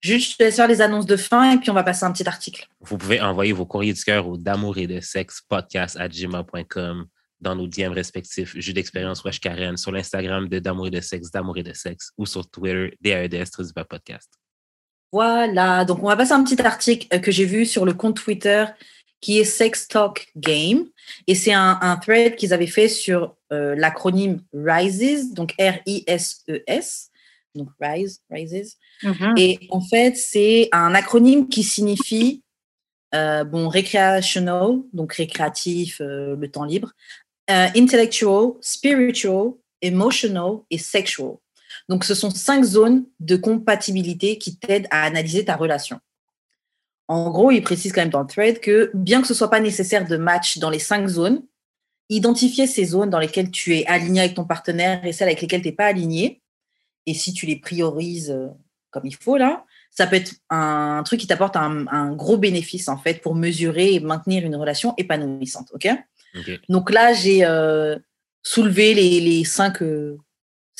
Juste, je te laisse faire les annonces de fin et puis on va passer à un petit article. Vous pouvez envoyer vos courriers du cœur au d'amour et de sexe podcast à gmail.com dans nos DM respectifs, Jus d'expérience Wesh Karen, sur l'Instagram de d'amour et de sexe, d'amour et de sexe, ou sur Twitter, DAEDS, Podcast. Voilà, donc on va passer à un petit article euh, que j'ai vu sur le compte Twitter qui est Sex Talk Game. Et c'est un, un thread qu'ils avaient fait sur euh, l'acronyme RISES, donc R-I-S-E-S, E donc RISE, RISES. Mhm. Et en fait, c'est un acronyme qui signifie euh, bon, recreational, donc récréatif, euh, le temps libre, euh, intellectual, spiritual, emotional et sexual. Donc, ce sont cinq zones de compatibilité qui t'aident à analyser ta relation. En gros, il précise quand même dans le thread que bien que ce soit pas nécessaire de match dans les cinq zones, identifier ces zones dans lesquelles tu es aligné avec ton partenaire et celles avec lesquelles tu n'es pas aligné, et si tu les priorises euh, comme il faut là, ça peut être un truc qui t'apporte un, un gros bénéfice en fait pour mesurer et maintenir une relation épanouissante. Ok. Donc là, j'ai euh, soulevé les, les cinq, euh,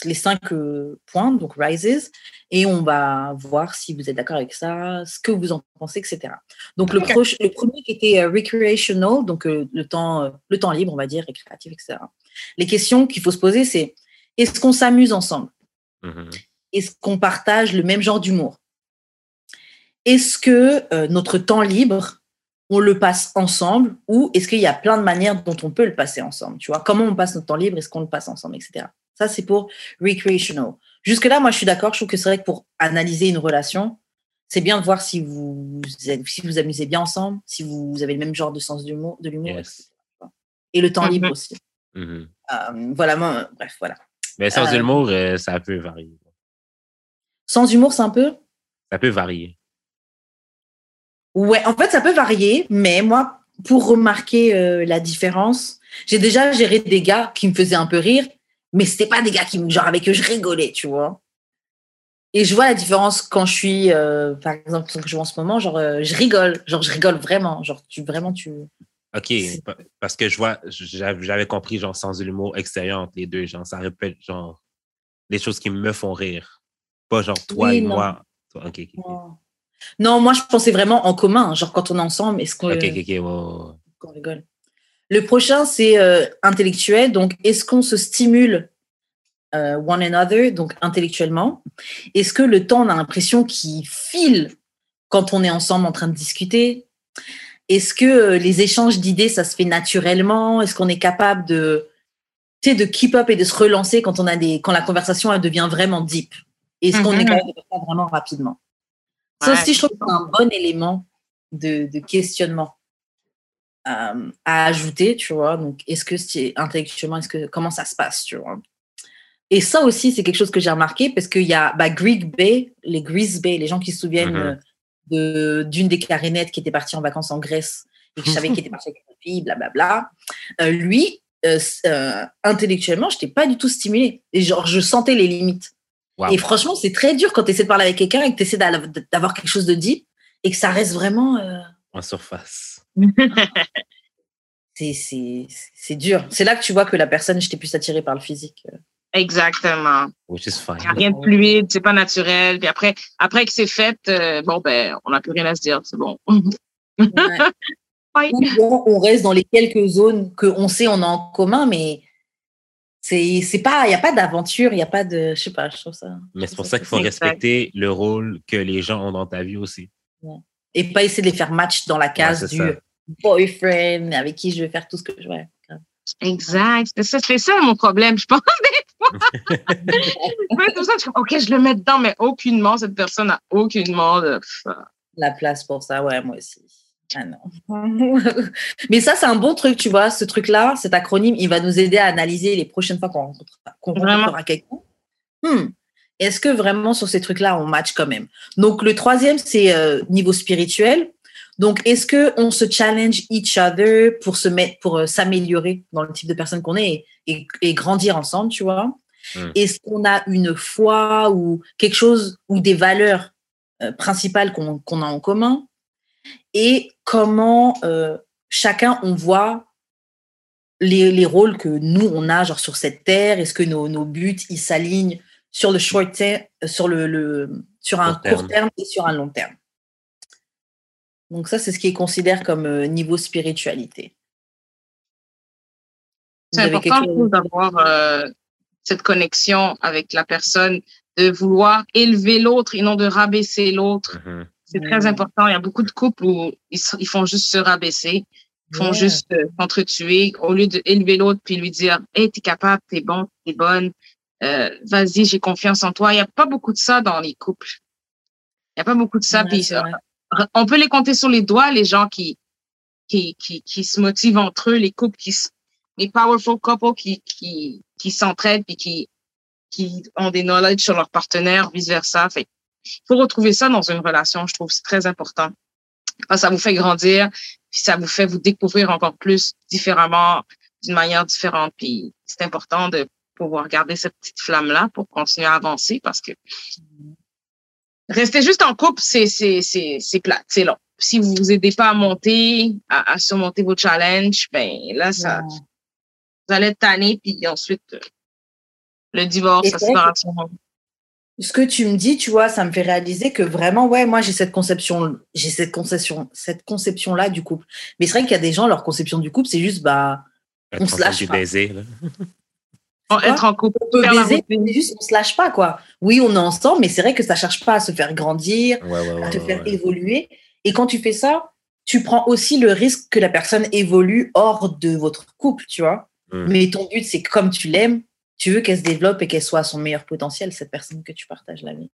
les cinq euh, points, donc rises, et on va voir si vous êtes d'accord avec ça, ce que vous en pensez, etc. Donc le, Ok. proche- le premier qui était euh, recreational, donc euh, le, temps, le temps libre, on va dire, récréatif, etc. Les questions qu'il faut se poser, c'est est-ce qu'on s'amuse ensemble? Mhm. est-ce qu'on partage le même genre d'humour? Est-ce que notre temps libre, on le passe ensemble ou est-ce qu'il y a plein de manières dont on peut le passer ensemble Tu vois, comment on passe notre temps libre Est-ce qu'on le passe ensemble, etc. Ça, c'est pour recreational. Jusque-là, moi, je suis d'accord. Je trouve que c'est vrai que pour analyser une relation, c'est bien de voir si vous si vous amusez bien ensemble, si vous avez le même genre de sens de l'humour, Yes. Et le temps Mhm. libre aussi. Mhm. Euh, voilà, moi, bref, voilà. Mais sans Euh, humour, euh, ça peut varier. Sans humour, c'est un peu? Ça peut varier. Ouais, en fait, ça peut varier, mais moi, pour remarquer euh, la différence, j'ai déjà géré des gars qui me faisaient un peu rire, mais c'était pas des gars qui, genre, avec eux, je rigolais, tu vois. Et je vois la différence quand je suis, euh, par exemple, que je joue en ce moment, genre, euh, je rigole, genre, je rigole vraiment, genre, tu, vraiment, tu. OK, parce que je vois, j'avais compris, genre, sans l'humour extérieur entre les deux, genre, ça répète, genre, les choses qui me font rire. Pas genre toi Oui, et non. moi. Toi. Non, moi, je pensais vraiment en commun, genre, quand on est ensemble, est-ce qu'on OK, OK, OK, qu'on rigole? Le prochain, c'est euh, intellectuel. Donc, est-ce qu'on se stimule euh, one another, donc intellectuellement? Est-ce que le temps, on a l'impression qu'il file quand on est ensemble en train de discuter? Est-ce que euh, les échanges d'idées, ça se fait naturellement? Est-ce qu'on est capable de, de keep up et de se relancer quand on a des, quand la conversation elle devient vraiment deep? Est-ce qu'on Mhm. est capable de faire ça vraiment rapidement? Ça Ouais. aussi, je trouve que c'est un bon élément de, de questionnement euh, à ajouter, tu vois. Donc, est-ce que c'est intellectuellement, est-ce que comment ça se passe, tu vois. Et ça aussi, c'est quelque chose que j'ai remarqué parce qu'il y a bah, Greek Bay, les Greece Bay, les gens qui se souviennent de d'une des clarinettes qui était partie en vacances en Grèce et que je savais qu'il était parti avec une fille, blablabla. Euh, lui, euh, intellectuellement, je n'étais pas du tout stimulée. Et genre, je sentais les limites. Wow. Et franchement, c'est très dur quand tu essaies de parler avec quelqu'un et que tu essaies d'avoir quelque chose de deep et que ça reste vraiment. En surface. c'est- c'est c'est dur. C'est là que tu vois que la personne, j'étais plus attirée par le physique. Exactement. Which is fine. Il n'y a rien de fluide, c'est pas naturel. Puis après, après que c'est fait, euh, bon, ben, on n'a plus rien à se dire, c'est bon. Ouais. Ouais. Bon, on reste dans les quelques zones qu'on sait on a en commun, mais c'est c'est pas, il n'y a pas d'aventure, il n'y a pas de, je sais pas, je trouve ça. Mais c'est pour ça qu'il faut Exact. respecter le rôle que les gens ont dans ta vie aussi. Et pas essayer de les faire match dans la case Ouais, du ça. boyfriend avec qui je vais faire tout ce que je veux. Exact. C'est ça, c'est ça mon problème, je pense, des fois. Ça, je OK, je le mets dedans, mais aucunement, cette personne n'a aucunement de. La place pour ça, ouais, moi aussi. Ah non. Mais ça, c'est un bon truc, tu vois. Ce truc-là, cet acronyme, il va nous aider à analyser les prochaines fois qu'on rencontrera, qu'on rencontrera quelqu'un. Hmm. Est-ce que vraiment sur ces trucs-là, on match quand même? Donc, le troisième, c'est euh, niveau spirituel. Donc, est-ce que on se challenge each other pour se mettre, pour euh, s'améliorer dans le type de personne qu'on est et, et, grandir ensemble, tu vois? Hmm. Est-ce qu'on a une foi ou quelque chose ou des valeurs euh, principales qu'on a en commun? Et comment euh, chacun on voit les, les, rôles que nous on a genre sur cette terre? Est-ce que nos, nos buts ils s'alignent sur le short terme, sur le, le sur un court terme et sur un long terme donc ça, c'est ce qui est considéré comme euh, niveau spiritualité. C'est important d'avoir euh, cette connexion avec la personne, de vouloir élever l'autre et non de rabaisser l'autre. Mm-hmm. C'est très important. Il y a beaucoup de couples où ils, font juste se rabaisser, ils font juste euh, s'entretuer au lieu d'élever l'autre puis lui dire Hey, t'es capable, t'es bon, t'es bonne, vas-y, j'ai confiance en toi. Il n'y a pas beaucoup de ça dans les couples. Il n'y a pas beaucoup de ça. puis, on peut les compter sur les doigts, les gens qui, qui, qui, qui se motivent entre eux, les couples qui, les powerful couples qui, qui, qui s'entraident et qui, qui ont des knowledge sur leur partenaire, vice versa. Fait, il faut retrouver ça dans une relation. Je trouve c'est très important. ça vous fait grandir, puis ça vous fait vous découvrir encore plus différemment, d'une manière différente. Puis c'est important de pouvoir garder cette petite flamme là pour continuer à avancer parce que Rester juste en couple, c'est, c'est, c'est, c'est plate, c'est long. Si vous vous aidez pas à monter, à, surmonter vos challenges, ben là, ça, vous allez être tanné, puis ensuite, euh, le divorce, la séparation. Ce que tu me dis, tu vois, ça me fait réaliser que vraiment, ouais, moi, j'ai cette conception, j'ai cette conception, cette conception-là du couple. Mais c'est vrai qu'il y a des gens, leur conception du couple, c'est juste, bah, on se lâche. Pas. Baiser, être en couple. On peut baiser, mais juste on se lâche pas, quoi. Oui, on est ensemble, mais c'est vrai que ça cherche pas à se faire grandir, à te faire évoluer. Et quand tu fais ça, tu prends aussi le risque que la personne évolue hors de votre couple, tu vois. Hmm. Mais ton but, c'est que comme tu l'aimes, tu veux qu'elle se développe et qu'elle soit à son meilleur potentiel, cette personne que tu partages la vie.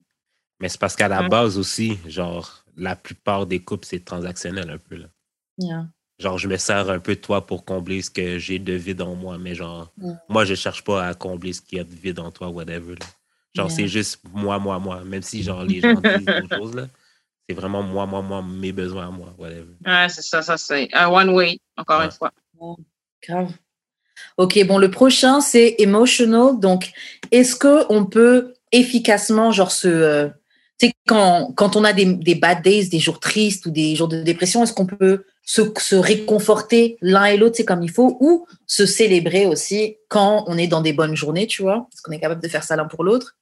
Mais c'est parce qu'à la base aussi, genre, la plupart des couples, c'est transactionnel un peu. Là. Genre, je me sers un peu de toi pour combler ce que j'ai de vide en moi, mais genre, moi, je cherche pas à combler ce qu'il y a de vide en toi, whatever. Genre, c'est juste moi, moi, moi. Même si, genre, les gens disent autre chose, là. C'est vraiment moi, moi, moi, mes besoins à moi, whatever. Ouais, c'est ça, ça, c'est un one way, encore une fois. grave. OK, bon, le prochain, c'est emotional. Donc, est-ce qu'on peut efficacement, genre, se. Euh, sais, quand, on a des, bad days, des jours tristes ou des jours de dépression, est-ce qu'on peut se, réconforter l'un et l'autre, c'est comme il faut, ou se célébrer aussi quand on est dans des bonnes journées, tu vois, parce qu'on est capable de faire ça l'un pour l'autre?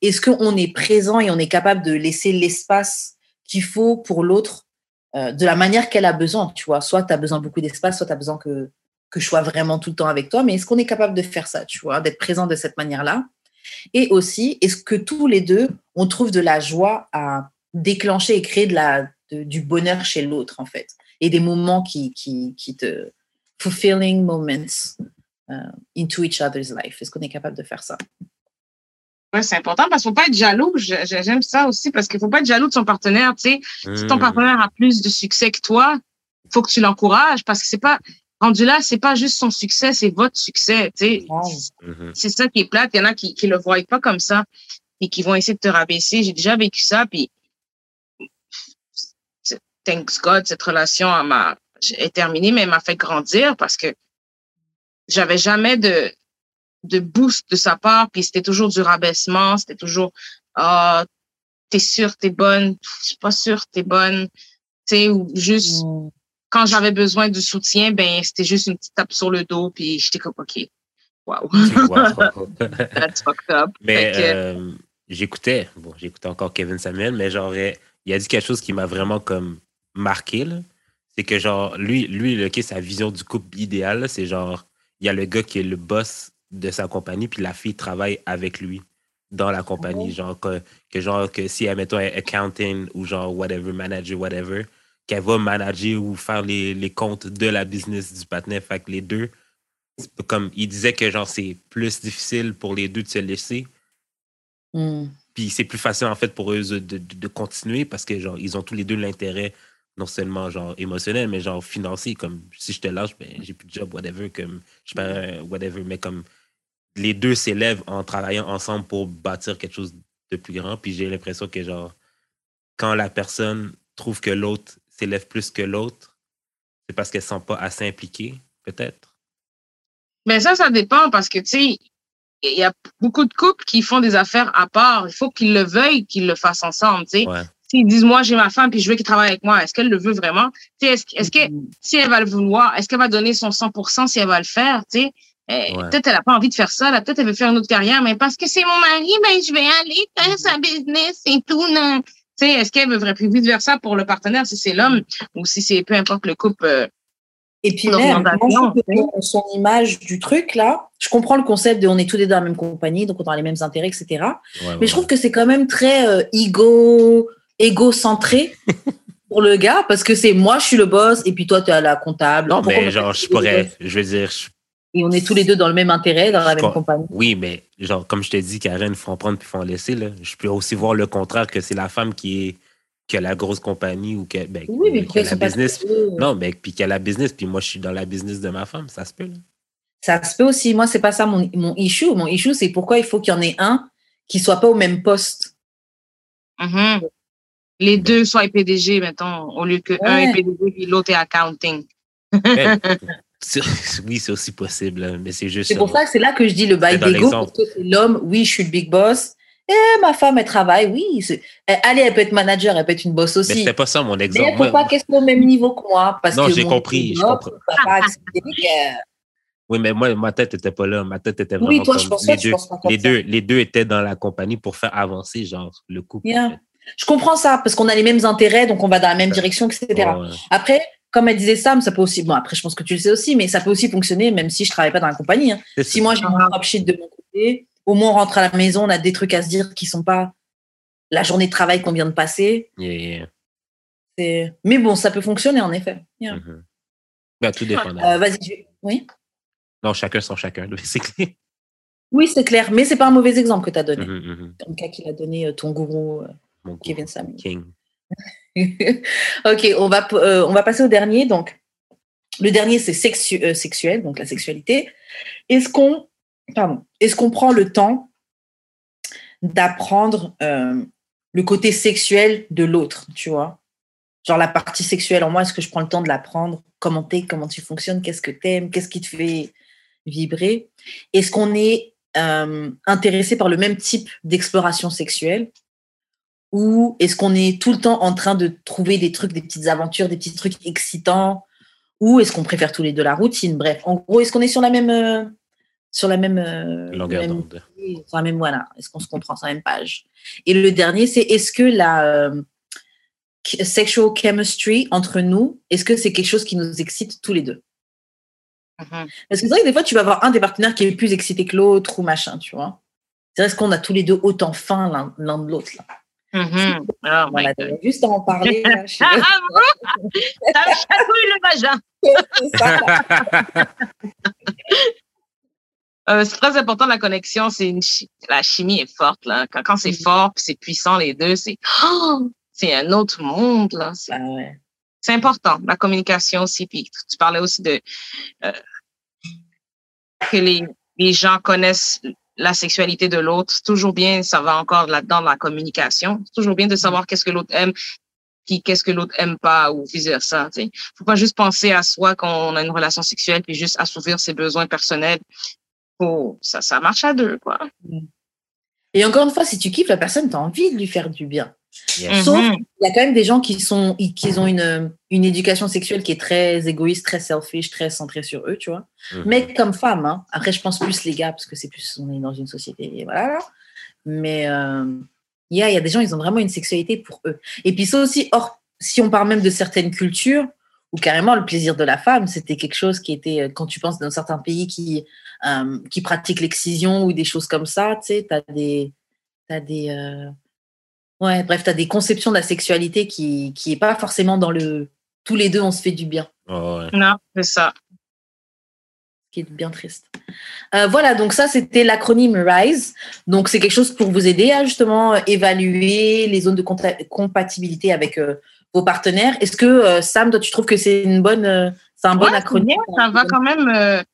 Est-ce qu'on est présent et on est capable de laisser l'espace qu'il faut pour l'autre euh, de la manière qu'elle a besoin, tu vois? Soit tu as besoin beaucoup d'espace, soit tu as besoin que, que je sois vraiment tout le temps avec toi, mais est-ce qu'on est capable de faire ça, tu vois, d'être présent de cette manière-là? Et aussi, est-ce que tous les deux, on trouve de la joie à déclencher et créer de la, du bonheur chez l'autre, en fait? Et des moments qui, qui, qui te fulfilling moments uh, into each other's life. Est-ce qu'on est capable de faire ça? Oui, c'est important parce qu'il ne faut pas être jaloux. J'aime ça aussi parce qu'il ne faut pas être jaloux de son partenaire. Tu sais, si ton hmm. partenaire a plus de succès que toi, il faut que tu l'encourages parce que c'est pas rendu là, c'est pas juste son succès, c'est votre succès. Tu sais, mm-hmm. c'est ça qui est plate. Il y en a qui qui le voient pas comme ça et qui vont essayer de te rabaisser. J'ai déjà vécu ça, puis thanks God, cette relation m'a est terminée, mais elle m'a fait grandir parce que j'avais jamais de de boost de sa part, puis c'était toujours du rabaissement, c'était toujours ah t'es sûre t'es bonne, je suis pas sûre t'es bonne, tu sais ou juste mm. Quand j'avais besoin de soutien, ben c'était juste une petite tape sur le dos, puis j'étais comme ok, wow, that's fucked up. Mais euh, j'écoutais, bon j'écoutais encore Kevin Samuel, mais genre il a dit quelque chose qui m'a vraiment comme marqué, c'est que genre, lui, lui okay, sa vision du couple idéal, c'est genre, il y a le gars qui est le boss de sa compagnie, puis la fille travaille avec lui dans la compagnie. Oh. Genre, que, que, genre, que si, admettons, est accounting ou genre, whatever, manager, whatever, qu'elle va manager ou faire les, les, comptes de la business du partenaire. Fait que les deux, comme il disait que genre, c'est plus difficile pour les deux de se laisser. Hmm. Puis c'est plus facile, en fait, pour eux de, de, de, continuer parce que, genre, ils ont tous les deux l'intérêt non seulement genre émotionnel, mais genre financier. Comme si je te lâche, ben, j'ai plus de job, whatever, comme je perds, whatever, mais comme les deux s'élèvent en travaillant ensemble pour bâtir quelque chose de plus grand. Puis j'ai l'impression que genre quand la personne trouve que l'autre s'élève plus que l'autre, c'est parce qu'elle ne se sent pas assez impliquée, peut-être? Mais ça, ça dépend parce que, tu sais, il y a beaucoup de couples qui font des affaires à part. Il faut qu'ils le veuillent, qu'ils le fassent ensemble, tu sais. S'ils disent, moi, j'ai ma femme, puis je veux qu'il travaille avec moi, est-ce qu'elle le veut vraiment? Est-ce est que, mm-hmm. si elle va le vouloir, est-ce qu'elle va donner son 100% si elle va le faire, tu sais? Eh, peut-être elle n'a pas envie de faire ça, peut-être elle veut faire une autre carrière, mais parce que c'est mon mari, ben, je vais aller faire sa business et tout, non? Tu sais, est-ce qu'elle devrait plus vite vers ça pour le partenaire si c'est l'homme ou si c'est peu importe le couple? Euh, et puis même, son image du truc, là, je comprends le concept de on est tous les deux dans la même compagnie, donc on a les mêmes intérêts, etc. mais je trouve que c'est quand même très euh, ego, égocentré pour le gars, parce que c'est moi, je suis le boss, et puis toi, tu es à la comptable. Non, mais genre, je pourrais, je veux dire... Et on est tous les deux dans le même intérêt, dans la même compagnie. Oui, mais genre, comme je t'ai dit, Karen, il faut en prendre puis il faut en laisser. Là. Je peux aussi voir le contraire, que c'est la femme qui est que la grosse compagnie ou que, ben, oui, mais la business. Non, mais puis qu'elle a la business, puis moi, je suis dans la business de ma femme, ça se peut. Là. Ça se peut aussi. Moi, c'est pas ça mon, mon issue. Mon issue, c'est pourquoi il faut qu'il y en ait un qui soit pas au même poste. Mm-hmm. Les deux soient PDG, mettons, au lieu que un est PDG et l'autre est accounting. Ben, oui, c'est aussi possible, mais c'est juste. C'est pour ça que c'est là que je dis le bail d'ego, parce que c'est l'homme, oui, je suis le big boss, eh, ma femme, elle travaille, oui. Allez, elle peut être manager, elle peut être une boss aussi. Mais c'était pas ça mon exemple. Mais elle ne peut pas qu'elle soit au même niveau que moi? Parce non, j'ai compris. Je comprends. Oui, mais moi, ma tête n'était pas là. Ma tête était vraiment. Oui, toi, je pense les, deux, les, deux, les deux étaient dans la compagnie pour faire avancer, genre, le couple. Je comprends ça, parce qu'on a les mêmes intérêts, donc on va dans la même direction, etc. Après, comme elle disait Sam, ça peut aussi. Bon, après, je pense que tu le sais aussi, mais ça peut aussi fonctionner même si je ne travaille pas dans la compagnie. Hein. Si moi, j'ai un dropship de mon côté, au moins on rentre à la maison, on a des trucs à se dire qui sont pas la journée de travail qu'on vient de passer. Mais bon, ça peut fonctionner en effet. Mm-hmm. Bah, tout dépend. Euh, vas-y, oui? Non, chacun sans chacun, c'est clair. Oui, c'est clair, mais c'est pas un mauvais exemple que tu as donné. Mm-hmm, mm-hmm. En cas qu'il a donné euh, ton gourou, euh, Kevin Sam. King. ok, on va, on va passer au dernier. Donc, le dernier, c'est sexuel, donc la sexualité. Est-ce qu'on prend le temps d'apprendre euh, le côté sexuel de l'autre, tu vois? Genre la partie sexuelle en moi, est-ce que je prends le temps de l'apprendre? Comment t'es? Comment tu fonctionnes? Qu'est-ce que t'aimes? Qu'est-ce qui te fait vibrer? Est-ce qu'on est, euh, intéressé par le même type d'exploration sexuelle? Ou est-ce qu'on est tout le temps en train de trouver des trucs, des petites aventures, des petits trucs excitants? Ou est-ce qu'on préfère tous les deux la routine? Bref, en gros, est-ce qu'on est sur la même, euh, sur la même euh, longueur d'onde. Sur la même voilà, est-ce qu'on se comprend sur la même page? Et le dernier, c'est est-ce que la euh, sexual chemistry entre nous, est-ce que c'est quelque chose qui nous excite tous les deux? Mm-hmm. Parce que c'est vrai que des fois, tu vas avoir un des partenaires qui est plus excité que l'autre ou machin, tu vois. C'est est-ce qu'on a tous les deux autant faim l'un de l'autre là Mm-hmm. Oh voilà, juste à en parler. Là, je... ah, ça le vagin. Euh, c'est très important la connexion. C'est la chimie est forte là. Quand, quand c'est mm. fort, c'est puissant les deux, c'est oh, c'est un autre monde là. C'est ah important la communication aussi. Puis tu parlais aussi de euh, que les, les gens connaissent la sexualité de l'autre. Toujours bien, ça va encore là-dedans la communication. Toujours bien de savoir qu'est-ce que l'autre aime, puis qu'est-ce que l'autre aime pas ou vice versa. Sais. Faut pas juste penser à soi quand on a une relation sexuelle puis juste assouvir ses besoins personnels ça, ça marche à deux, quoi. Et encore une fois, si tu kiffes la personne, tu as envie de lui faire du bien. Sauf qu'il y a quand même des gens qui, sont, qui ont une, une éducation sexuelle qui est très égoïste, très selfish, très centrée sur eux, tu vois. Mm-hmm. Mais comme femme, hein. après, je pense plus les gars, parce que c'est plus, on est dans une société, et voilà. Mais euh, il y, a, y a des gens, ils ont vraiment une sexualité pour eux. Et puis ça aussi, or, si on parle même de certaines cultures, ou carrément le plaisir de la femme, c'était quelque chose qui était, euh, quand tu penses dans certains pays qui, euh, qui pratiquent l'excision ou des choses comme ça, tu sais, tu as des. As des euh, ouais, bref, tu as des conceptions de la sexualité qui n'est pas forcément dans le. Tous les deux, on se fait du bien. Oh, non, c'est ça. Ce qui est bien triste. Euh, voilà, donc ça, c'était l'acronyme RISE. Donc, c'est quelque chose pour vous aider à justement évaluer les zones de compatibilité avec euh, vos partenaires. Est-ce que, euh, Sam, toi, tu trouves que c'est une bonne, c'est un bon acronyme? Ça va quand même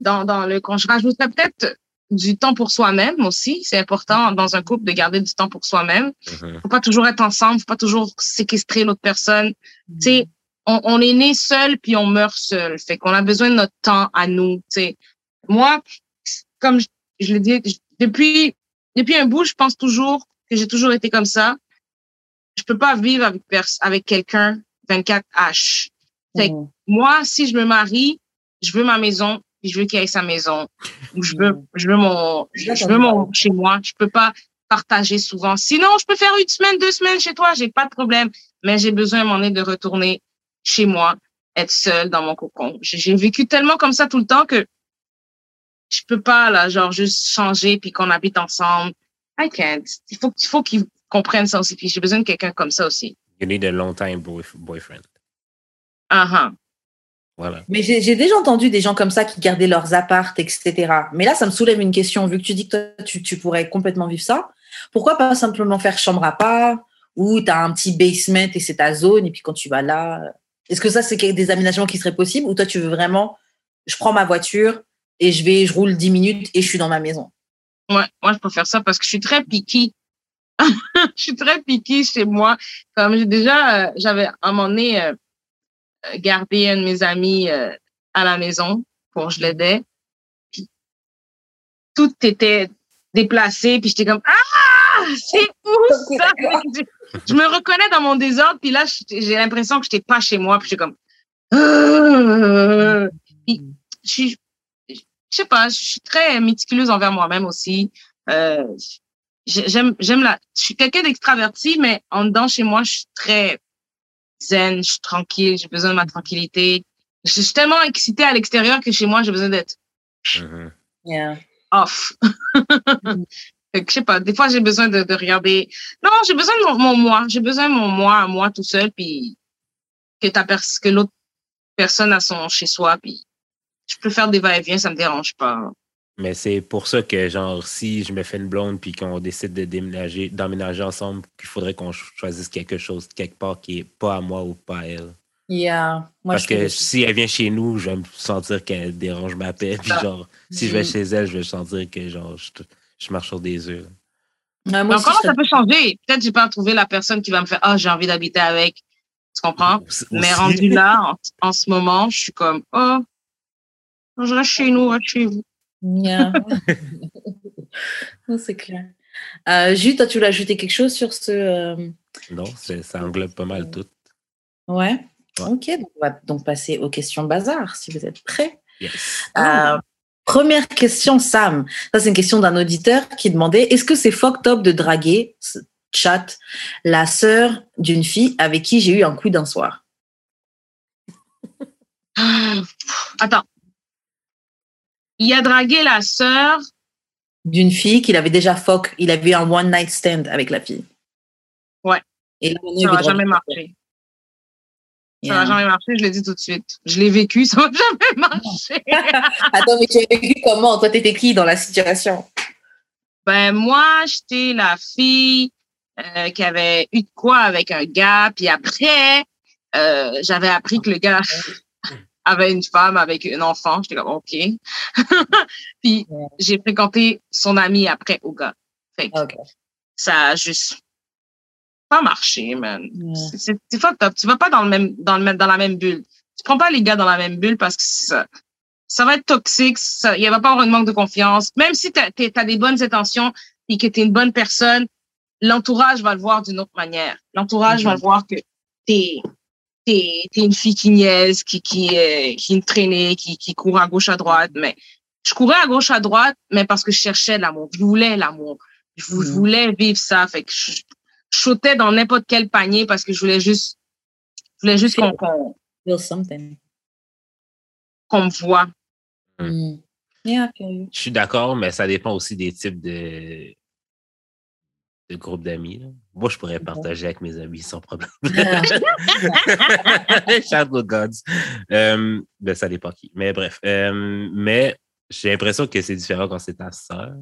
dans, dans le. Je rajouterais peut-être du temps pour soi-même aussi. C'est important dans un couple de garder du temps pour soi-même. Mm Faut pas toujours être ensemble, faut pas toujours séquestrer l'autre personne. Tu sais, on, on, est né seul puis on meurt seul. Fait qu'on a besoin de notre temps à nous. Tu sais, moi, comme je, je l'ai dit, depuis depuis un bout, je pense toujours que j'ai toujours été comme ça. Je peux pas vivre avec avec quelqu'un 24 H. Fait mm moi, si je me marie, je veux ma maison, je veux qu'il ait sa maison, ou je veux, je veux mon, je, veux mon chez moi. Je peux pas partager souvent. Sinon, je peux faire une semaine, deux semaines chez toi, j'ai pas de problème. Mais j'ai besoin à un moment donné de retourner chez moi, être seule dans mon cocon. J'ai vécu tellement comme ça tout le temps que je peux pas là, genre juste changer puis qu'on habite ensemble. I can't. Il faut, il faut qu'ils comprennent ça aussi. Puis j'ai besoin de quelqu'un comme ça aussi. You need a long time boyfriend. Uh -huh. Mais j'ai déjà entendu des gens comme ça qui gardaient leurs appartes, etc. Mais là, ça me soulève une question. Vu que tu dis que toi, tu, tu pourrais complètement vivre ça, pourquoi pas simplement faire chambre à part ou tu as un petit basement et c'est ta zone et puis quand tu vas là, est-ce que ça, c'est des aménagements qui seraient possibles ou toi, tu veux vraiment, je prends ma voiture et je vais, je roule 10 minutes et je suis dans ma maison? Ouais, moi, je préfère ça parce que je suis très piquée. je suis très piquée chez moi. Comme j'ai déjà, euh, j'avais à un moment donné, euh, garder un de mes amis euh, à la maison pour je l'aidais. tout était déplacé, puis j'étais comme ah, c'est où ça Je me reconnais dans mon désordre, puis là j'ai l'impression que j'étais pas chez moi, puis j'étais comme ah! je suis je sais pas, je suis très méticuleuse envers moi-même aussi. Euh, j'aime j'aime la je suis quelqu'un d'extraverti mais en dedans chez moi je suis très zen, je suis tranquille, j'ai besoin de ma tranquillité. Je suis tellement excitée à l'extérieur que chez moi, j'ai besoin d'être mm-hmm. off. je sais pas, des fois, j'ai besoin de, de regarder. Non, j'ai besoin de mon, moi. J'ai besoin de mon moi, moi tout seul, puis que, ta que l'autre personne a son chez soi, puis je peux faire des va-et-vient, ça me dérange pas. Mais c'est pour ça que, genre, si je me fais une blonde puis qu'on décide de déménager, d'emménager ensemble, qu'il faudrait qu'on choisisse quelque chose quelque part qui est pas à moi ou pas à elle. Yeah. Moi, Parce que si elle vient chez nous, je vais me sentir qu'elle dérange ma paix. Puis, genre, si je vais mm. chez elle, je vais sentir que, genre, je, marche sur des œufs. Mais encore, ça peut changer. Peut-être que j'ai pas trouvé la personne qui va me faire Ah, oh, j'ai envie d'habiter avec. Tu comprends? Mais rendu là, en, en, ce moment, je suis comme Oh, je reste chez nous, reste chez vous. c'est clair. Euh, Jus, toi, tu voulais ajouter quelque chose sur ce. Euh, non, ça englobe pas mal tout. Ouais. Ok, donc on va donc passer aux questions bazar, si vous êtes prêts. Yes. Euh, première question, Sam. Ça, c'est une question d'un auditeur qui demandait est-ce que c'est fucked up de draguer, chat, la sœur d'une fille avec qui j'ai eu un coup d'un soir? Attends, il a dragué la sœur d'une fille qu'il avait déjà fuck. Il avait eu un one night stand avec la fille. Ouais. Et là, ça n'a jamais marché. Ça n'a jamais marché, je l'ai dit tout de suite. Je l'ai vécu, ça n'a jamais marché. Attends, mais tu as vécu comment? Toi, t'étais qui dans la situation? Ben, moi, j'étais la fille euh, qui avait eu de quoi avec un gars, puis après, euh, j'avais appris que le gars avait une femme avec un enfant. J'étais comme, OK. puis j'ai fréquenté son ami après au gars. Fait ça a juste pas marché, man. C'est fucked up. Tu vas pas dans le même, dans le dans la même bulle. Tu prends pas les gars dans la même bulle parce que ça, ça va être toxique. Il va pas avoir un manque de confiance. Même si tu as, des bonnes intentions et que tu es une bonne personne, l'entourage va le voir d'une autre manière. L'entourage va mm-hmm. le voir que tu t'es es une fille qui niaise, qui qui euh, qui traînait, qui qui court à gauche à droite. Mais je courais à gauche à droite, mais parce que je cherchais l'amour. Je voulais l'amour. Je mm. voulais vivre ça. Fait que je, sautais dans n'importe quel panier parce que je voulais juste, je voulais juste qu'on qu'on qu'on me voit. Mm. Je suis d'accord, mais ça dépend aussi des types de de groupe d'amis. Moi, je pourrais partager avec mes amis sans problème. Shadow Gods. Euh, ben, ça dépend qui. Mais bref. Euh, mais j'ai l'impression que c'est différent quand c'est ta soeur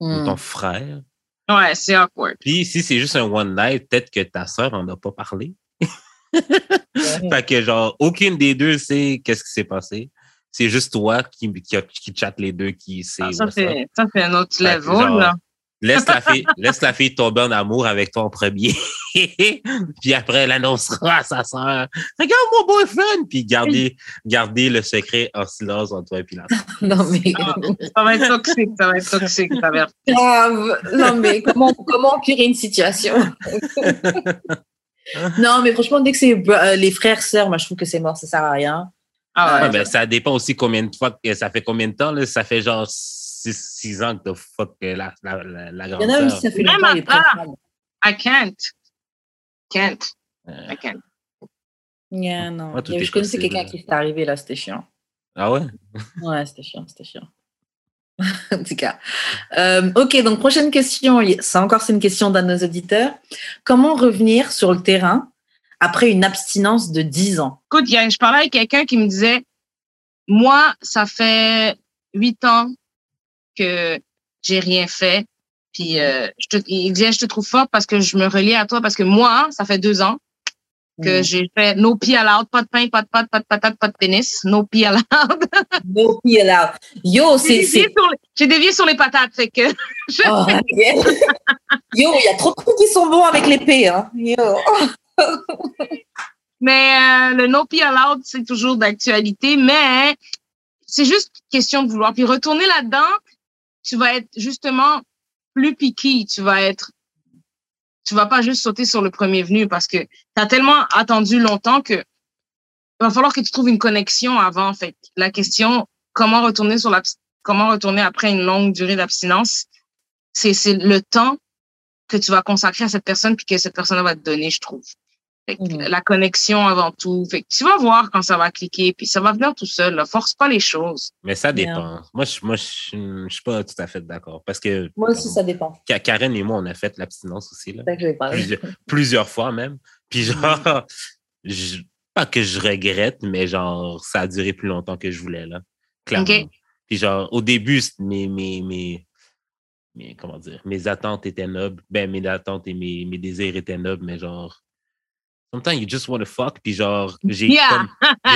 ou Hmm. ton frère. Ouais, c'est awkward. Puis si c'est juste un one night, peut-être que ta soeur en a pas parlé. Fait que genre, aucune des deux sait qu'est-ce qui s'est passé. C'est juste toi qui, qui, qui chatte les deux qui sait. Ah, ça, c'est, ça, c'est un autre Fait level, genre, là. Laisse la fille, laisse la fille tomber en amour avec toi en premier. puis après, elle annoncera à sa sœur. Regarde mon boyfriend! Puis garder, garder le secret en silence entre toi et puis la. Non, mais. Ah, ça va être toxique, ça va être toxique, ça va être- Grave. Non, mais comment, comment empirer une situation? Non, mais franchement, dès que c'est euh, les frères, sœurs, moi, je trouve que c'est mort, ça sert à rien. Ah Ouais, ouais. ben, ça dépend aussi combien de fois, que ça fait combien de temps, là. Ça fait genre six, six ans que t'as fuck euh, la, la, la, la Il y grande en a même sœur. si ça fait Même longtemps, à il est. I can't. Can't. Euh, I can't. Yeah, non. Ouais, Il y est je connaissais quelqu'un qui s'était arrivé là, c'était chiant. Ah ouais? Ouais, c'était chiant, c'était chiant. en tout cas. Euh, ok, donc prochaine question. Ça encore, c'est une question d'un de nos auditeurs. Comment revenir sur le terrain après une abstinence de 10 ans? Écoute, il y a- je parlais avec quelqu'un qui me disait, moi, ça fait huit ans que j'ai rien fait. Puis euh, je te, je te trouve fort parce que je me relie à toi parce que moi, ça fait deux ans que Mm. j'ai fait no pee allowed, pas de pain, pas de pâte, pas de patate, pas de pénis, no pee allowed. No pee allowed. Yo, c'est. c'est- j'ai dévié sur les patates, fait que je- Oh, yeah. Yo, il y a trop de trucs qui sont bons avec l'épée. Hein. Yo. Mais euh, le no pee allowed, c'est toujours d'actualité, mais c'est juste question de vouloir. Puis retourner là-dedans, tu vas être justement plus piqué, tu vas être tu vas pas juste sauter sur le premier venu parce que tu as tellement attendu longtemps que va falloir que tu trouves une connexion avant. Fait que la question comment retourner sur l'abs- comment retourner après une longue durée d'abstinence, c'est c'est le temps que tu vas consacrer à cette personne puis que cette personne va te donner, je trouve. Fait que Mhm. La connexion avant tout. Fait que tu vas voir quand ça va cliquer, puis ça va venir tout seul. Là. Force pas les choses. Mais ça dépend. Moi, je, moi, je, je suis pas tout à fait d'accord. Parce que Moi aussi, ça dépend. Ka- Karen et moi, on a fait l'abstinence aussi, là. C'est ça que je vais parler. Plusieurs, plusieurs fois même. Puis genre, je- pas que je regrette, mais genre, ça a duré plus longtemps que je voulais, là. Clairement. Ok. Puis genre, au début, mes, mes, mes, mes, comment dire, mes attentes étaient nobles. Ben, mes attentes et mes, mes désirs étaient nobles, mais genre, sometimes you just want to fuck. Puis genre, j'ai Yeah.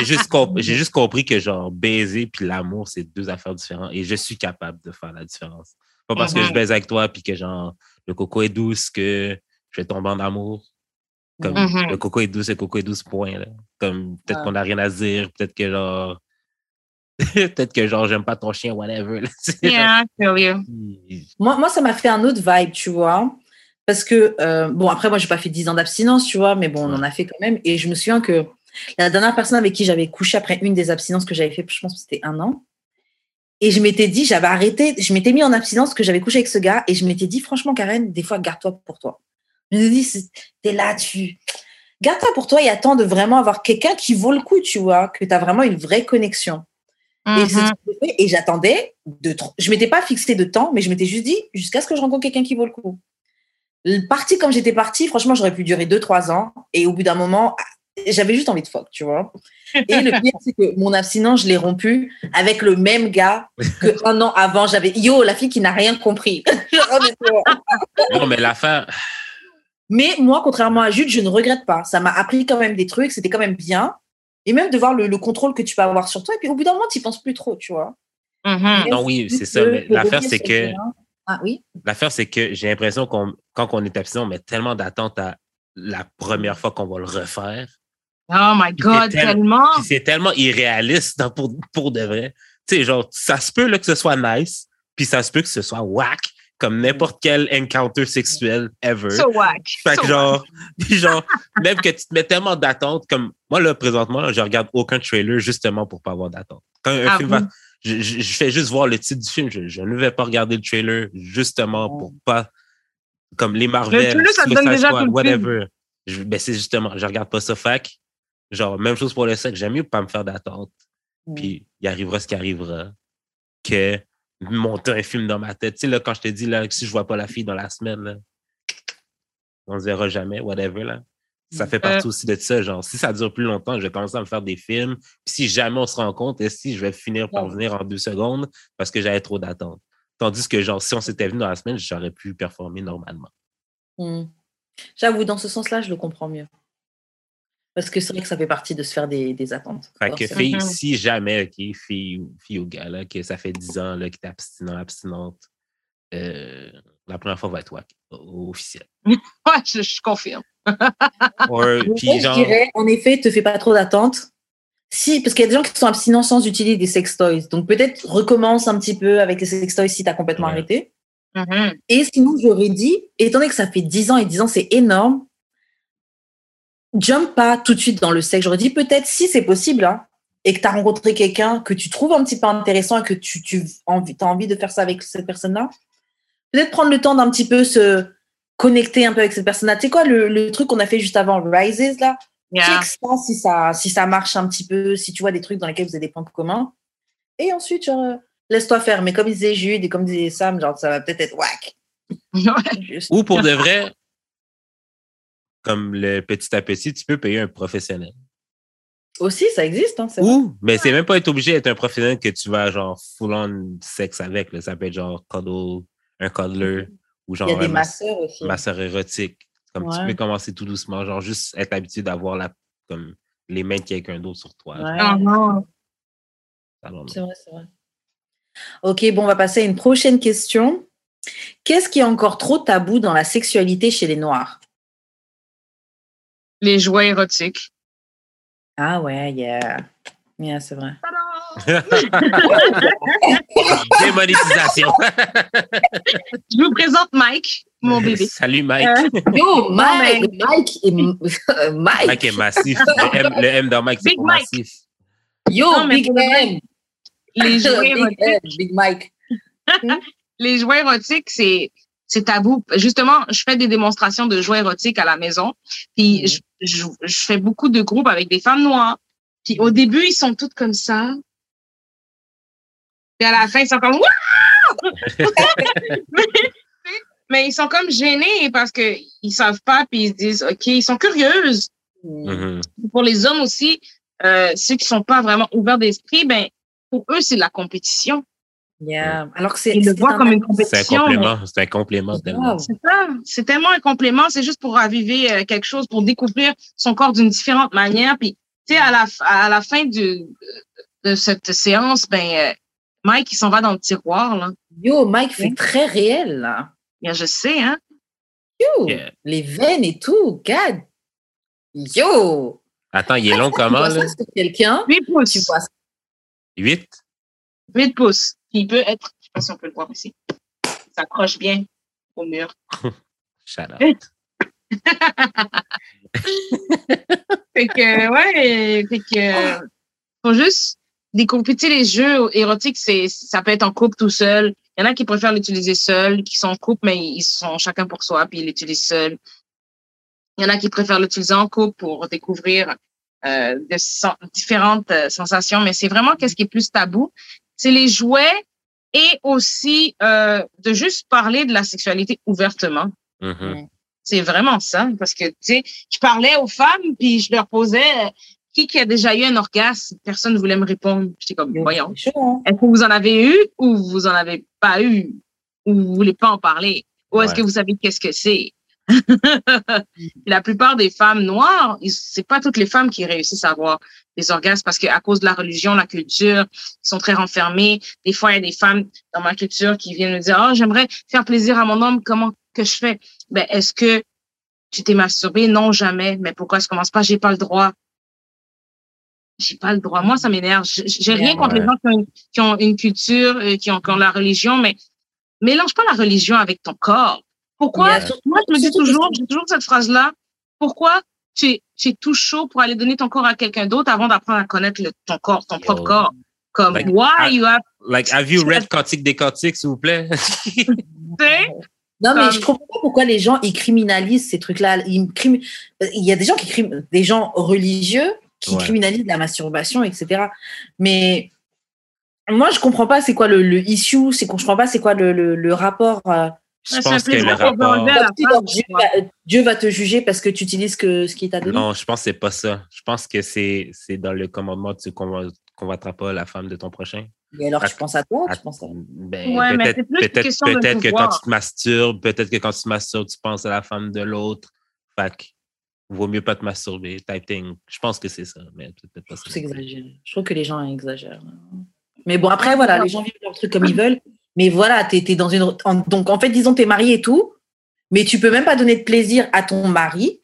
juste, comp- j'ai juste compris que genre, baiser puis l'amour, c'est deux affaires différentes. Et je suis capable de faire la différence. Pas parce que je baise avec toi puis que genre, le coco est douce que je vais tomber en amour. Comme Mhm. le coco est douce, le coco est douce, point. Là. Comme peut-être Ouais. qu'on n'a rien à se dire, peut-être que genre. peut-être que genre, j'aime pas ton chien, whatever. là. Yeah, I feel you. Moi, moi, ça m'a fait un autre vibe, tu vois. Parce que, euh, bon, après, moi, j'ai pas fait 10 ans d'abstinence, tu vois, mais bon, on en a fait quand même. Et je me souviens que la dernière personne avec qui j'avais couché après une des abstinences que j'avais fait, je pense que c'était un an. Et je m'étais dit, j'avais arrêté, je m'étais mis en abstinence que j'avais couché avec ce gars. Et je m'étais dit, franchement, Karen, des fois, garde-toi pour toi. Je me suis dit, c'est- t'es là, tu. Garde-toi pour toi et attends de vraiment avoir quelqu'un qui vaut le coup, tu vois, que tu as vraiment une vraie connexion. Et, c'est Mhm. Et j'attendais de. Je m'étais pas fixé de temps, mais je m'étais juste dit jusqu'à ce que je rencontre quelqu'un qui vaut le coup. Le parti comme j'étais partie, franchement, j'aurais pu durer deux, trois ans. Et au bout d'un moment, j'avais juste envie de fuck, tu vois. Et le pire, c'est que mon abstinence, je l'ai rompu avec le même gars que un an avant. J'avais yo, la fille qui n'a rien compris. Non, mais l'affaire. mais moi, contrairement à Jude, je ne regrette pas. Ça m'a appris quand même des trucs. C'était quand même bien. Et même de voir le, le contrôle que tu peux avoir sur toi. Et puis au bout d'un moment, tu n'y penses plus trop, tu vois. Mhm. Non, oui, c'est ça. L'affaire, c'est que. terrain. Ah oui? L'affaire, c'est que j'ai l'impression qu'on, quand on est abstinent, on met tellement d'attentes à la première fois qu'on va le refaire. Oh my God, tel- tellement. C'est tellement irréaliste dans- pour, pour de vrai. Tu sais, genre, ça se peut là, que ce soit nice, puis ça se peut que ce soit whack, comme n'importe quel encounter sexuel ever. So whack. Fait So que genre, puis genre, même que tu te mets tellement d'attentes, comme moi là, présentement, là, je regarde aucun trailer justement pour pas avoir d'attente. Quand un Ah film oui? va, je, je- je fais juste voir le titre du film, je, je ne vais pas regarder le trailer justement pour pas, comme les Marvel, Le trailer, ça donne déjà Squad, whatever. Je- ben c'est justement, je regarde pas ça, fac. Genre, même chose pour le sexe, j'aime mieux pas me faire d'attente. Mm. Puis il arrivera ce qui arrivera. Que monter un film dans ma tête. Tu sais, là, quand je te dis, là, que si je vois pas la fille dans la semaine, là, on se verra jamais, whatever, là. Ça fait partie aussi de ça. Genre, si ça dure plus longtemps, je vais commencer à me faire des films. Puis si jamais on se rencontre, est-ce que je vais finir par venir en deux secondes parce que j'avais trop d'attentes? Tandis que, genre, si on s'était venu dans la semaine, j'aurais pu performer normalement. Hmm. J'avoue, dans ce sens-là, je le comprends mieux. Parce que c'est vrai que ça fait partie de se faire des, des attentes. Fait que fille, si jamais, OK, fille, fille ou gars, là, que ça fait 10 ans là, que t'es abstinent, abstinente, euh, la première fois va être officiel. ouais, je, je confirme. puis, genre... Je dirais, en effet, te fais pas trop d'attentes. Si, parce qu'il y a des gens qui sont abstinents sans utiliser des sex toys. Donc peut-être recommence un petit peu avec les sex toys si tu as complètement arrêté. Mm-hmm. Et sinon, j'aurais dit, étant donné que ça fait 10 ans et 10 ans, c'est énorme, jump pas tout de suite dans le sexe. J'aurais dit peut-être si c'est possible, hein, et que tu as rencontré quelqu'un que tu trouves un petit peu intéressant et que tu, tu as envie de faire ça avec cette personne-là, peut-être prendre le temps d'un petit peu se connecter un peu avec cette personne-là. Tu sais quoi, le, le truc qu'on a fait juste avant, Rises, là, yeah. ça si ça, si ça marche un petit peu, si tu vois des trucs dans lesquels vous avez des points communs. Et ensuite, genre, laisse-toi faire. Mais comme disait Jude et comme disait Sam, genre, ça va peut-être être whack. Ou pour de vrai, comme le petit à petit, tu peux payer un professionnel. Aussi, ça existe. Hein, Ou, mais c'est même pas être obligé d'être un professionnel que tu vas genre full on sexe avec. Là. Ça peut être genre cuddle, un cuddler ou genre. Il y a des masseurs aussi. Masseur érotique. Comme tu peux commencer tout doucement, genre juste être habitué d'avoir la, comme les mains de quelqu'un d'autre sur toi. Ah, non. C'est vrai, c'est vrai. Ok, bon, on va passer à une prochaine question. Qu'est-ce qui est encore trop tabou dans la sexualité chez les Noirs? Les jouets érotiques. Ah ouais, yeah. Yeah, c'est vrai. Démonétisation. Je vous présente Mike, mon bébé. Salut Mike. Euh, yo, Mike. Mike est, Mike. Mike est massif. Le M, le M dans Mike, c'est massif. Yo, non, Big M. Les jouets érotiques. Big Mike. les jouets érotiques, c'est c'est tabou. Justement, je fais des démonstrations de jouets érotiques à la maison. Puis mm. je, je, je, fais beaucoup de groupes avec des femmes noires. Puis au début, ils sont toutes comme ça. Puis à la fin, ils sont comme mais, ils sont comme gênés parce que ils savent pas, puis ils se disent OK, ils sont curieuses. Mm-hmm. Pour les hommes aussi, euh, ceux qui sont pas vraiment ouverts d'esprit, ben pour eux, c'est la compétition. Yeah. Alors que c'est. Ils le voient comme une compétition. C'est un complément. C'est un complément tellement. C'est ça. C'est tellement un complément. C'est juste pour raviver euh, quelque chose, pour découvrir son corps d'une différente manière. Puis, tu sais, à la, à la fin du, de cette séance, ben, euh, Mike, il s'en va dans le tiroir, là. Yo, Mike fait très réel, là. Bien, je sais, hein. Yo, les veines et tout, God. Yo. Attends, il est long comment, là? quelqu'un. 8 pouces. Tu vois 8? 8 pouces. Il peut être, je sais pas si on peut le voir ici. Ça s'accroche bien au mur. Shut up. fait que, ouais, fait que, faut juste décompter les jeux érotiques, c'est, ça peut être en couple tout seul. Il y en a qui préfèrent l'utiliser seul, qui sont en couple, mais ils sont chacun pour soi, puis ils l'utilisent seul. Il y en a qui préfèrent l'utiliser en couple pour découvrir euh, de différentes euh, sensations, mais c'est vraiment qu'est-ce qui est plus tabou. C'est les jouets et aussi euh, de juste parler de la sexualité ouvertement. Mm-hmm. C'est vraiment ça, parce que tu sais, je parlais aux femmes puis je leur posais qui, qui a déjà eu un orgasme? Personne ne voulait me répondre. J'étais comme, voyons. Hein. Est-ce que vous en avez eu ou vous en avez pas eu? Ou vous voulez pas en parler? Ou est-ce que vous savez qu'est-ce que c'est? la plupart des femmes noires, c'est pas toutes les femmes qui réussissent à avoir des orgasmes parce qu'à cause de la religion, la culture, ils sont très renfermés. Des fois, il y a des femmes dans ma culture qui viennent me dire, oh, j'aimerais faire plaisir à mon homme, comment que je fais? Ben, est-ce que tu t'es masturbé? Non, jamais. Mais pourquoi je commence pas? J'ai pas le droit j'ai pas le droit. Moi, ça m'énerve. J'ai rien contre les gens qui ont, une culture, euh, qui ont, qui ont la religion, mais mélange pas la religion avec ton corps. Pourquoi? Moi, je me dis toujours, j'ai toujours cette phrase-là. Pourquoi tu es, tu es tout chaud pour aller donner ton corps à quelqu'un d'autre avant d'apprendre à connaître le, ton corps, ton propre corps? Comme, like, why you have... Like, have you read Cantique des Cantiques, s'il vous plaît? Non, mais je comprends pas pourquoi les gens, ils criminalisent ces trucs-là. Il y a des gens qui criment, des gens religieux qui criminalise la masturbation, etc. Mais moi, je comprends pas c'est quoi le, issue, c'est je comprends pas c'est quoi le, le, rapport. Euh, Je pense que le rapport. Dieu, va, Dieu, va, te juger parce que tu utilises que ce qui t'a donné. Non, je pense que c'est pas ça. Je pense que c'est dans le commandement tu convoiteras pas la femme de ton prochain. Et alors, tu penses à toi? Tu penses à... Ben, ouais, peut-être peut peut que quand tu te masturbes, peut-être que quand tu te masturbes, tu penses à la femme de l'autre. Fait vaut mieux pas te masturber, type thing. Je pense que c'est ça, mais peut-être pas ça. C'est exagéré. Je trouve que les gens exagèrent. Mais bon, après, voilà, les gens vivent leur truc comme ils veulent. Mais voilà, tu es, dans une. donc, en fait, disons, tu es marié et tout, mais tu peux même pas donner de plaisir à ton mari,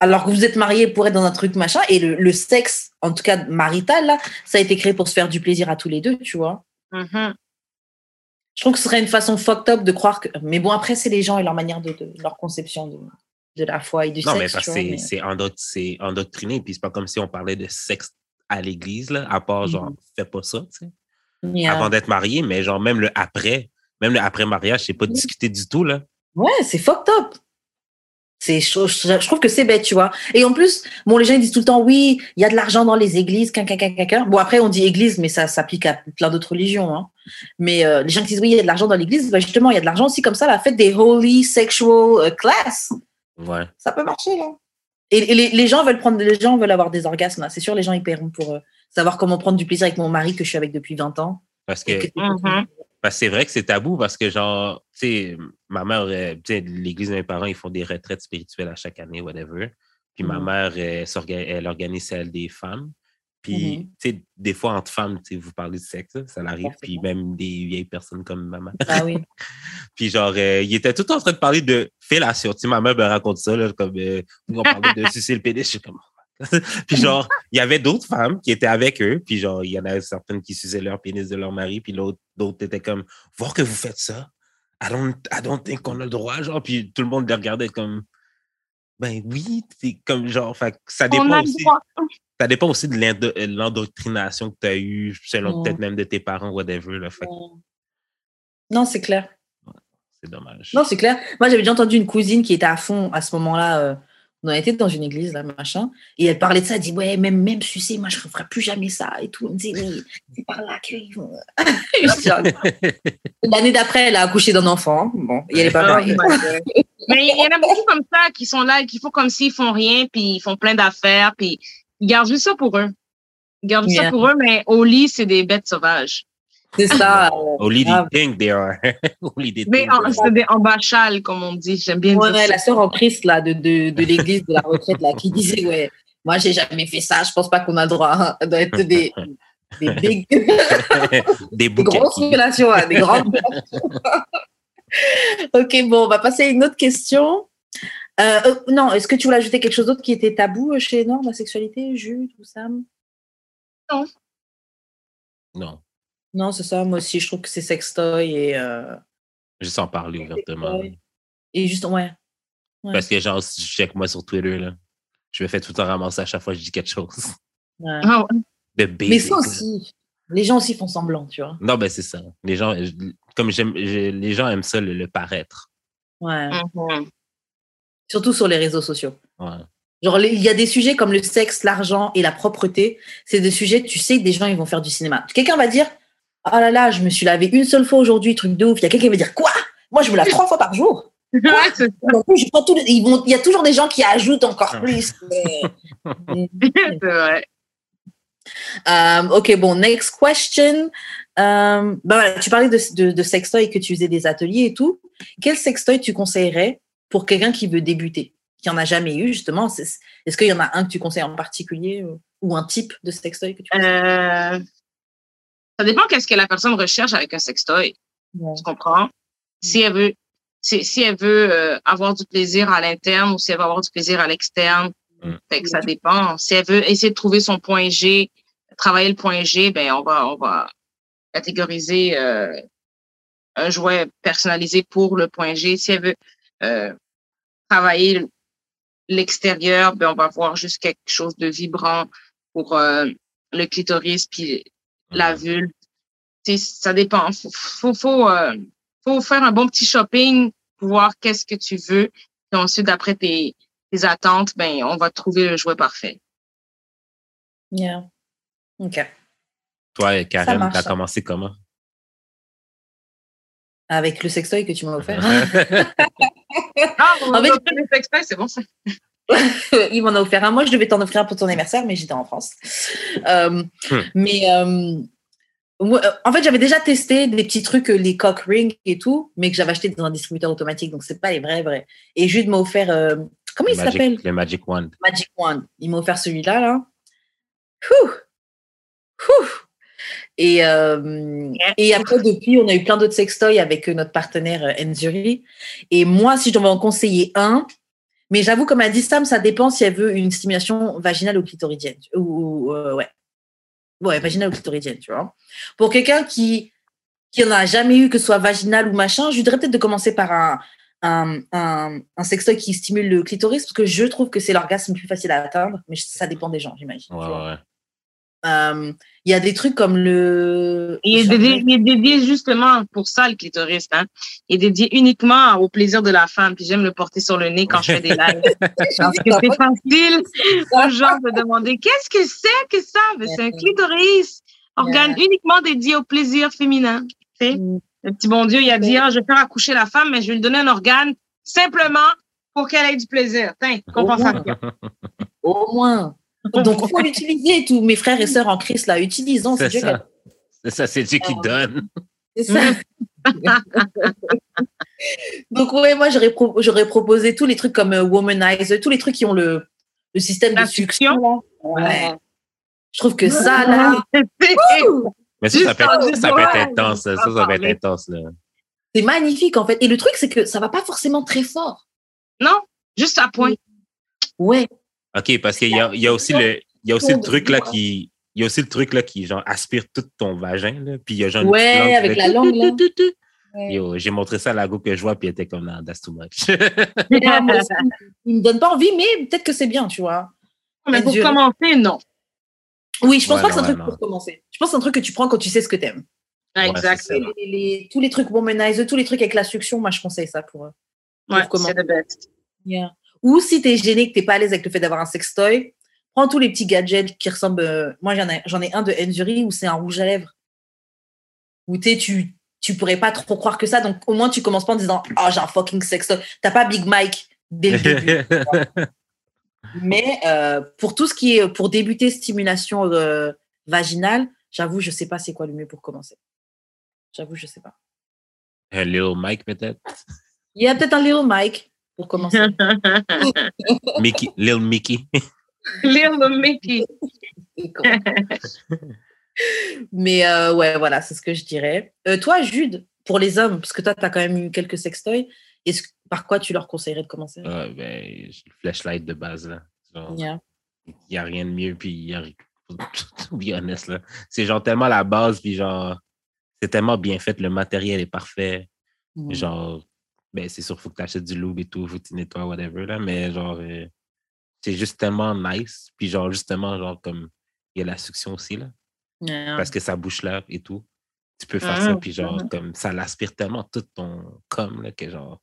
alors que vous êtes marié pour être dans un truc machin. Et le, sexe, en tout cas marital, là, ça a été créé pour se faire du plaisir à tous les deux, tu vois. Mm-hmm. Je trouve que ce serait une façon fucked up de croire que. Mais bon, après, c'est les gens et leur manière de, leur conception de, de, la foi et du sexe. Non, mais parce que c'est endoctriné. Puis c'est pas comme si on parlait de sexe à l'église, là, à part genre, mm-hmm. fais pas ça, tu sais avant d'être marié, mais genre même le après, même le après mariage, c'est pas discuté du tout là. Ouais, c'est fucked up. Je, je, trouve que c'est bête, tu vois. Et en plus, bon, les gens ils disent tout le temps, oui, il y a de l'argent dans les églises, Bon, après, on dit église, mais ça s'applique à plein d'autres religions. Hein. Mais euh, les gens qui disent, oui, il y a de l'argent dans l'église, bah, justement, il y a de l'argent aussi comme ça, la fête des holy sexual euh, class. Ouais. Ça peut marcher, là. Et, les, les, gens veulent prendre, les gens veulent avoir des orgasmes. C'est sûr, les gens ils paieront pour, euh, savoir comment prendre du plaisir avec mon mari que je suis avec depuis 20 ans. Parce que, mm-hmm. c'est vrai que c'est tabou parce que, genre, tu sais, ma mère, euh, l'église de mes parents, ils font des retraites spirituelles à chaque année, whatever. Puis ma mm-hmm. mère, elle, elle, organise celle des femmes. Puis, mm-hmm. tu sais, des fois, entre femmes, tu sais, vous parlez de sexe, ça l'arrive. Puis même des vieilles personnes comme ma mère. Ah oui. puis genre, euh, il était tout en train de parler de fellation. Tu sais, ma mère me raconte ça, là, comme, euh, on parlait de sucer le pénis. Je suis comme, puis genre, il y avait d'autres femmes qui étaient avec eux, puis genre, il y en a certaines qui suçaient leur pénis de leur mari, puis l'autre, d'autres étaient comme, voir que vous faites ça, I don't, I don't think qu'on a le droit, genre, puis tout le monde les regardait comme, ben oui, c'est comme genre, fait, ça dépend aussi. Ça dépend aussi de l'endoctrination que tu as eue, selon peut-être même de tes parents, whatever. Là, fait. Non, c'est clair. c'est dommage. Non, c'est clair. Moi, j'avais déjà entendu une cousine qui était à fond à ce moment-là. Euh, on a été dans une église, là, machin, et elle parlait de ça, elle dit, ouais, même, même sucer, moi, je ne ferai plus jamais ça, et tout. Elle me dit, mais c'est par là qu'ils vont. L'année d'après, elle a accouché d'un enfant. Bon, il y a les pas Mais il y en a beaucoup comme ça qui sont là, qui font comme s'ils font rien, puis ils font plein d'affaires, puis ils gardent juste ça pour eux. Ils gardent ça pour eux, mais au lit, c'est des bêtes sauvages. C'est ça. Only they think they are. Mais c'est des embachales, comme on dit. J'aime bien ouais, dire la sœur en Christ là, de, de, de l'église de la retraite là, qui disait Ouais, moi, j'ai jamais fait ça. Je pense pas qu'on a le droit d'être des. Des big. des, des grosses relations, hein, des grandes. ok, bon, on va passer à une autre question. Euh, euh, non, est-ce que tu voulais ajouter quelque chose d'autre qui était tabou chez Nord, la sexualité, Jules ou Sam Non. Non. Non, c'est ça. Moi aussi, je trouve que c'est sextoy et. Euh... Juste en parler ouvertement. Et juste, ouais. Parce que, genre, si je check moi sur Twitter, là, je me fais tout le temps ramasser à chaque fois que je dis quelque chose. Ouais. Ah Mais ça aussi. Les gens aussi font semblant, tu vois. Non, ben c'est ça. Les gens, comme j'aime, les gens aiment ça, le, paraître. Ouais. Mm-hmm. Surtout sur les réseaux sociaux. Ouais. Genre, il y a des sujets comme le sexe, l'argent et la propreté. C'est des sujets, tu sais, que des gens, ils vont faire du cinéma. Quelqu'un va dire, oh là là, je me suis lavé une seule fois aujourd'hui, truc de ouf. Il y a quelqu'un qui va dire quoi? Moi, je me lave trois fois par jour. il y a toujours des gens qui ajoutent encore plus. Euh, ok, bon, next question. Ben tu parlais de, de, de sextoy que tu faisais des ateliers et tout. Quel sextoy tu conseillerais pour quelqu'un qui veut débuter, qui en a jamais eu justement Est-ce qu'il y en a un que tu conseilles en particulier ou un type de sextoy que tu conseilles? ça dépend qu'est-ce que la personne recherche avec un sextoy. Tu comprends? Si elle veut, si, elle veut euh, avoir du plaisir à l'interne ou si elle veut avoir du plaisir à l'externe, mm. ça dépend. Si elle veut essayer de trouver son point G, travailler le point G, ben on va on va catégoriser euh, un jouet personnalisé pour le point G. Si elle veut euh, travailler l'extérieur, ben on va voir juste quelque chose de vibrant pour le clitoris puis la vulve. Ça dépend. Faut, faut, faut, euh, faut, faire un bon petit shopping pour voir qu'est-ce que tu veux. Et ensuite, d'après tes, tes attentes, ben, on va trouver le jouet parfait. Yeah. OK. Toi, Karen, tu as commencé comment? Avec le sextoy que tu m'as offert. Ah, on En fait- c'est bon ça. il m'en a offert un. Moi, je devais t'en offrir un pour ton anniversaire, mais j'étais en France. Euh, Hmm. Mais euh, moi, euh, en fait, j'avais déjà testé des petits trucs, les cock rings et tout, mais que j'avais acheté dans un distributeur automatique, donc c'est pas les vrais vrais. Et Jude m'a offert, euh, comment il Magic- s'appelle? Le Magic Wand. Magic Wand. Il m'a offert celui-là, là. Ouh. Ouh. Et, euh, et après, depuis, on a eu plein d'autres sextoys avec euh, notre partenaire euh, Enzuri. Et moi, si je devais en conseiller un, mais j'avoue, comme a dit Sam, ça dépend si elle veut une stimulation vaginale ou clitoridienne. Ou, ou, euh, ouais. Ouais, vaginale ou clitoridienne, tu vois. Pour quelqu'un qui qui en a jamais eu, que ce soit vaginal ou machin, je lui dirais peut-être de commencer par un, un, un, un sextoy qui stimule le clitoris, parce que je trouve que c'est l'orgasme le plus facile à atteindre, mais ça dépend des gens, j'imagine. Ouais, ouais. Euh, Il y a des trucs comme le. Il est, dédié, il est dédié justement pour ça, le clitoris. Hein. Il est dédié uniquement au plaisir de la femme. Puis j'aime le porter sur le nez quand je fais des lives. Parce que c'est facile aux gens de demander qu'est-ce que c'est que ça? Ben, c'est un clitoris, organe uniquement dédié au plaisir féminin. Tu sais, Le petit bon Dieu, il a dit, ah, je vais faire accoucher la femme, mais je vais lui donner un organe simplement pour qu'elle ait du plaisir. Tiens, compensation. Au moins. Donc, faut l'utiliser et tout. Mes frères et sœurs en Christ, là, utilisons. C'est Dieu qui a- ça. C'est ça, c'est Dieu qui Ah. donne. C'est ça. Donc, ouais, moi, j'aurais, pro- j'aurais proposé tous les trucs comme euh, Womanizer, tous les trucs qui ont le, le système La de succion. Ouais. Je trouve que Ah, ça, là, Mais ça, ça peut être, ça peut être intense. Ça, ça, va ça peut être intense. Là. c'est magnifique, en fait. Et le truc, c'est que ça va pas forcément très fort. non, juste à point. Ouais. OK, parce qu'il y a, il y a aussi le, il y a aussi le truc là qui. Il y a aussi le truc là qui genre aspire tout ton vagin. Là, puis il y a genre Ouais, avec la langue, tout, là. tout, tout, tout. Ouais. Yo, j'ai montré ça à la go que je vois, puis elle était comme, non, that's too much. Ah, moi il me donne pas envie, mais peut-être que c'est bien, tu vois. Mais pour Dieu. commencer, non. Oui, je pense Ouais, pas que c'est un truc pour commencer. Je pense que c'est un truc que tu prends quand tu sais ce que t'aimes. Ouais, exact. c'est ça. Les- les- tous les trucs womanizer, tous les trucs avec la succion, moi je conseille ça pour. euh, pour Ouais, commencer. c'est le best. Yeah. Ou si t'es gêné, que t'es pas à l'aise avec le fait d'avoir un sextoy, prends tous les petits gadgets qui ressemblent. euh, moi j'en ai, j'en ai un de Enzuri où c'est un rouge à lèvres. Où t'es, tu, tu pourrais pas trop croire que ça, donc au moins tu commences pas en disant Oh, j'ai un fucking sextoy. T'as pas Big Mike dès le début. Mais euh, pour tout ce qui est pour débuter stimulation euh, vaginale, j'avoue, je sais pas c'est quoi le mieux pour commencer. J'avoue, je sais pas. Un Little Mike, peut-être? Il y a peut-être un Little Mike pour commencer. Mickey, Little Mickey. Little Mickey. Mais euh, ouais, voilà, c'est ce que je dirais. Euh, toi, Jude, pour les hommes, parce que toi, tu as quand même eu quelques sextoys, est-ce par quoi tu leur conseillerais de commencer? Ah, ben, flashlight de base, là. Il n'y a rien de mieux, puis il y a to be honest, là. C'est genre tellement la base, puis genre, c'est tellement bien fait, le matériel est parfait. Mm. Genre, ben, c'est sûr, faut que tu achètes du lube et tout, faut que tu nettoies, whatever, là, mais genre, euh, c'est juste tellement nice, puis genre, justement, genre, comme, il y a la succion aussi, là, Yeah. parce que ça bouche là et tout. Tu peux faire ça, Mhm, puis genre, comme, ça l'aspire tellement tout ton com, là, que genre,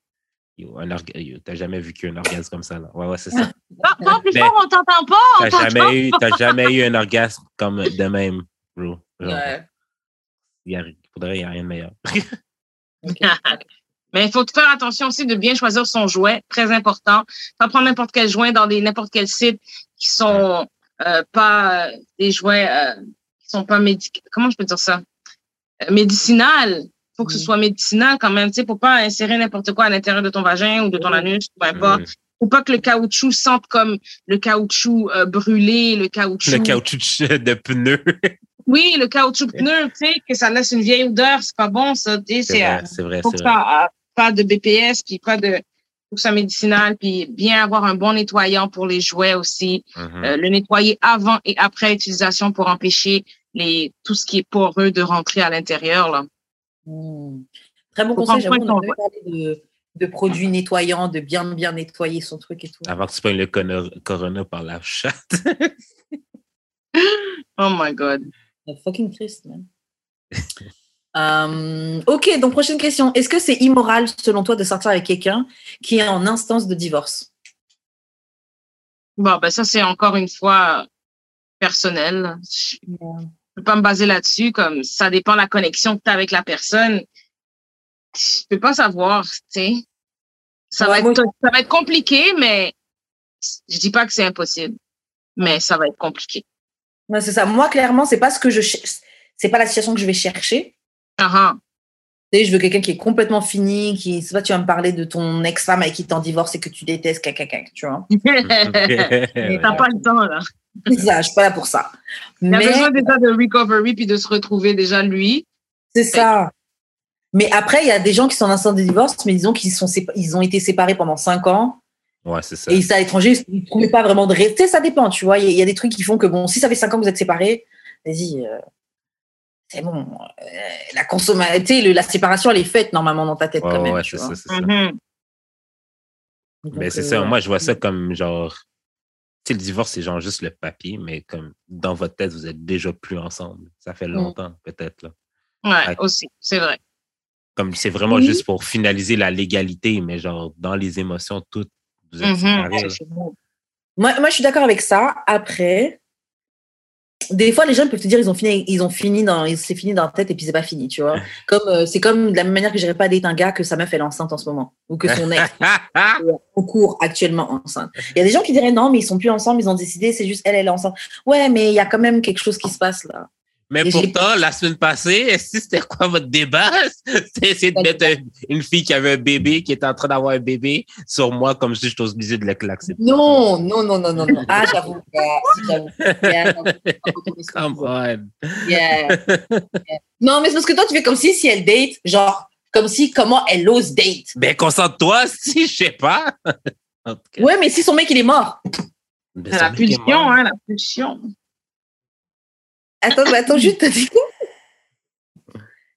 t'as jamais vu qu'un orgasme comme ça, là. Ouais, ouais, c'est ça. Non, non, plus fort, on t'entend pas. T'as jamais, eu, jamais eu un orgasme comme de même, bro. Genre, Ouais. il faudrait, il y a rien de meilleur. Mais il faut faire attention aussi de bien choisir son jouet, très important. Pas prendre n'importe quel jouet dans n'importe quel site qui sont euh, pas euh, des jouets euh, qui sont pas médic comment je peux dire ça? Euh, médicinal. Faut que ce soit médicinal quand même, tu sais, pour pas insérer n'importe quoi à l'intérieur de ton vagin ou de ton anus, peu importe. Faut pas que le caoutchouc sente comme le caoutchouc euh, brûlé, le caoutchouc. Le caoutchouc de pneu. Oui, le caoutchouc pneu, tu sais, que ça laisse une vieille odeur, c'est pas bon, ça. C'est C'est, euh, vrai, c'est vrai, faut c'est que vrai. ça, pas de BPS, puis pas de que ça médicinal, puis bien avoir un bon nettoyant pour les jouets aussi. Mhm. Euh, le nettoyer avant et après utilisation pour empêcher les tout ce qui est poreux de rentrer à l'intérieur. Là. Mm. Très bon Faut conseil. on parlé de, de produits nettoyants, de bien bien nettoyer son truc et tout. Avant que tu prennes le corona par la chatte. Oh my God. C'est fucking triste, man. Euh, ok, donc prochaine question. Est-ce que c'est immoral, selon toi, de sortir avec quelqu'un qui est en instance de divorce? Bon, ben ça, c'est encore une fois personnel. Je peux pas me baser là-dessus, comme ça dépend de la connexion que tu as avec la personne. je peux pas savoir, tu sais. Ça, Ouais, va être, ça va être compliqué, mais je dis pas que c'est impossible. Mais ça va être compliqué. Ouais, c'est ça. Moi, clairement, c'est pas ce que je cher- c'est pas la situation que je vais chercher. Ah ah. Tu sais, je veux quelqu'un qui est complètement fini, qui, pas, tu vas me parler de ton ex-femme avec qui t'en divorces et que tu détestes, caca, caca, tu vois. Ouais. T'as pas le temps, là. Ça, je suis pas là pour ça. Il a Mais besoin déjà de recovery puis de se retrouver déjà lui. c'est ça. Mais après, il y a des gens qui sont en instance de divorce, mais disons qu'ils sont, sépa- ils ont été séparés pendant cinq ans Ouais, c'est ça. et ils sont à l'étranger, ils ne trouvaient pas vraiment de rester. Ça dépend, tu vois. Il y, a- il y a des trucs qui font que, bon, si ça fait cinq ans que vous êtes séparés, vas-y, euh, c'est bon. euh, la consommation, tu sais, le- la séparation, elle est faite normalement dans ta tête Ouais, quand même. ouais, tu c'est vois. ça, c'est ça. Mhm. Donc, Mais c'est euh, ça. Moi, je vois ça comme genre. Tu sais, le divorce, c'est genre juste le papier, mais comme dans votre tête, vous êtes déjà plus ensemble. Ça Mm. fait longtemps, peut-être. là. Ouais, aussi, c'est vrai. Comme c'est vraiment Oui. juste pour finaliser la légalité, mais genre dans les émotions, toutes, vous êtes séparés, là. Moi, moi, je suis d'accord avec ça. Après, des fois, les gens peuvent te dire ils ont fini, ils ont fini dans, c'est fini dans la tête et puis c'est pas fini, tu vois. Comme euh, c'est comme de la même manière que j'irais pas date un gars que sa meuf elle est enceinte en ce moment ou que son ex est en cours actuellement enceinte. Il y a des gens qui diraient non, mais ils sont plus ensemble, ils ont décidé, c'est juste elle, elle est enceinte. Ouais, mais il y a quand même quelque chose qui se passe là. Mais Et pourtant, la semaine passée, est-ce que c'était quoi votre débat? C'était essayer de mettre un- une fille qui avait un bébé, qui était en train d'avoir un bébé sur moi, comme si j'étais obligé de l'accepter. Non, non, non, non, non, non. Ah, j'avoue, yeah, j'avoue. Yeah, Come on. Yeah. Yeah. Non, mais c'est parce que toi, tu fais comme si, si elle date, genre, comme si, comment elle ose date. Ben, concentre-toi, si, je sais pas. Cas, Ouais, mais si son mec, il est mort. ben, La pulsion, hein, la pulsion. Attends, mais attends, juste, t'as dit quoi?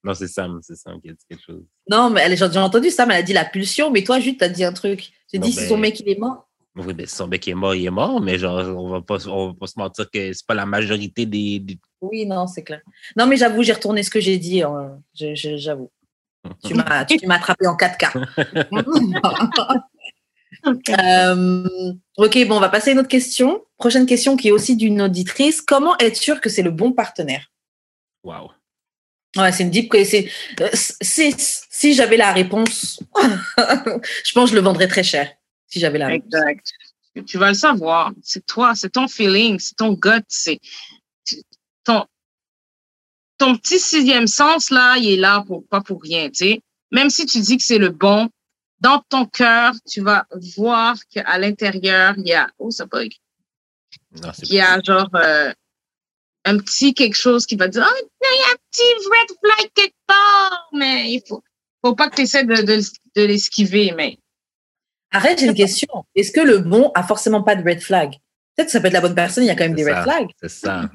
Non, c'est Sam, c'est Sam qui a dit quelque chose. Non, mais elle- j'ai entendu ça, mais elle a dit la pulsion, mais toi, juste, t'as dit un truc. J'ai dit si ben- son mec, il est mort. Oui, ben, si son mec est mort, il est mort, mais genre, on va pas, on va pas se mentir que c'est pas la majorité des. des- Oui, non, c'est clair. Non, mais j'avoue, j'ai retourné ce que j'ai dit. hein. J'avoue. Tu m'as tu m'as attrapé en 4K. Euh, ok, bon, on va passer à une autre question. Prochaine question qui est aussi d'une auditrice. Comment être sûr que c'est le bon partenaire? Wow. Ouais, c'est une deep question. Euh, Si j'avais la réponse, je pense que je le vendrais très cher. Si j'avais la réponse. Exact. Tu vas le savoir. C'est toi, c'est ton feeling, c'est ton gut, c'est ton, ton petit sixième sens, là, il est là pour pas pour rien, tu sais. Même si tu dis que c'est le bon, dans ton cœur, tu vas voir qu'à l'intérieur, il y a, oh, ça bug, Non, il y a genre euh, un petit quelque chose qui va dire, oh, il y a un petit red flag quelque part, mais il faut, faut pas que tu essaies de, de, de l'esquiver, mais Arrête, j'ai une question. Est-ce que le bon a forcément pas de red flag? Peut-être que ça peut être la bonne personne, il y a quand même des ça. red flags. c'est ça.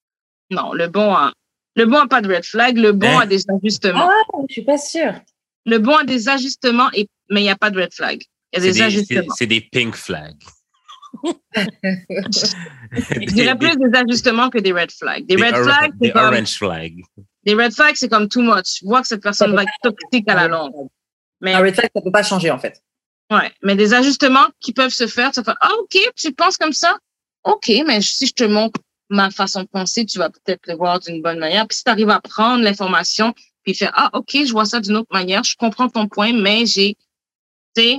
non, le bon a, le bon a pas de red flag, le bon Hein? a des ajustements. Ah, je suis pas sûre. Le bon a des ajustements, et, mais il n'y a pas de red flag. Il y a C'est des, des, ajustements. c'est des pink flags. Je dirais plus des ajustements que des red flags. Des, red or- flags, des c'est comme, orange flags. des red flags, c'est comme too much. Tu vois que cette personne va être toxique à la longue. Mais, Un red flag, ça peut pas changer en fait. ouais, mais des ajustements qui peuvent se faire, tu vas faire, ah, OK, tu penses comme ça? OK, mais si je te montre ma façon de penser, tu vas peut-être le voir d'une bonne manière. Puis si tu arrives à prendre l'information, puis faire, ah, OK, je vois ça d'une autre manière, je comprends ton point, mais j'ai, sais,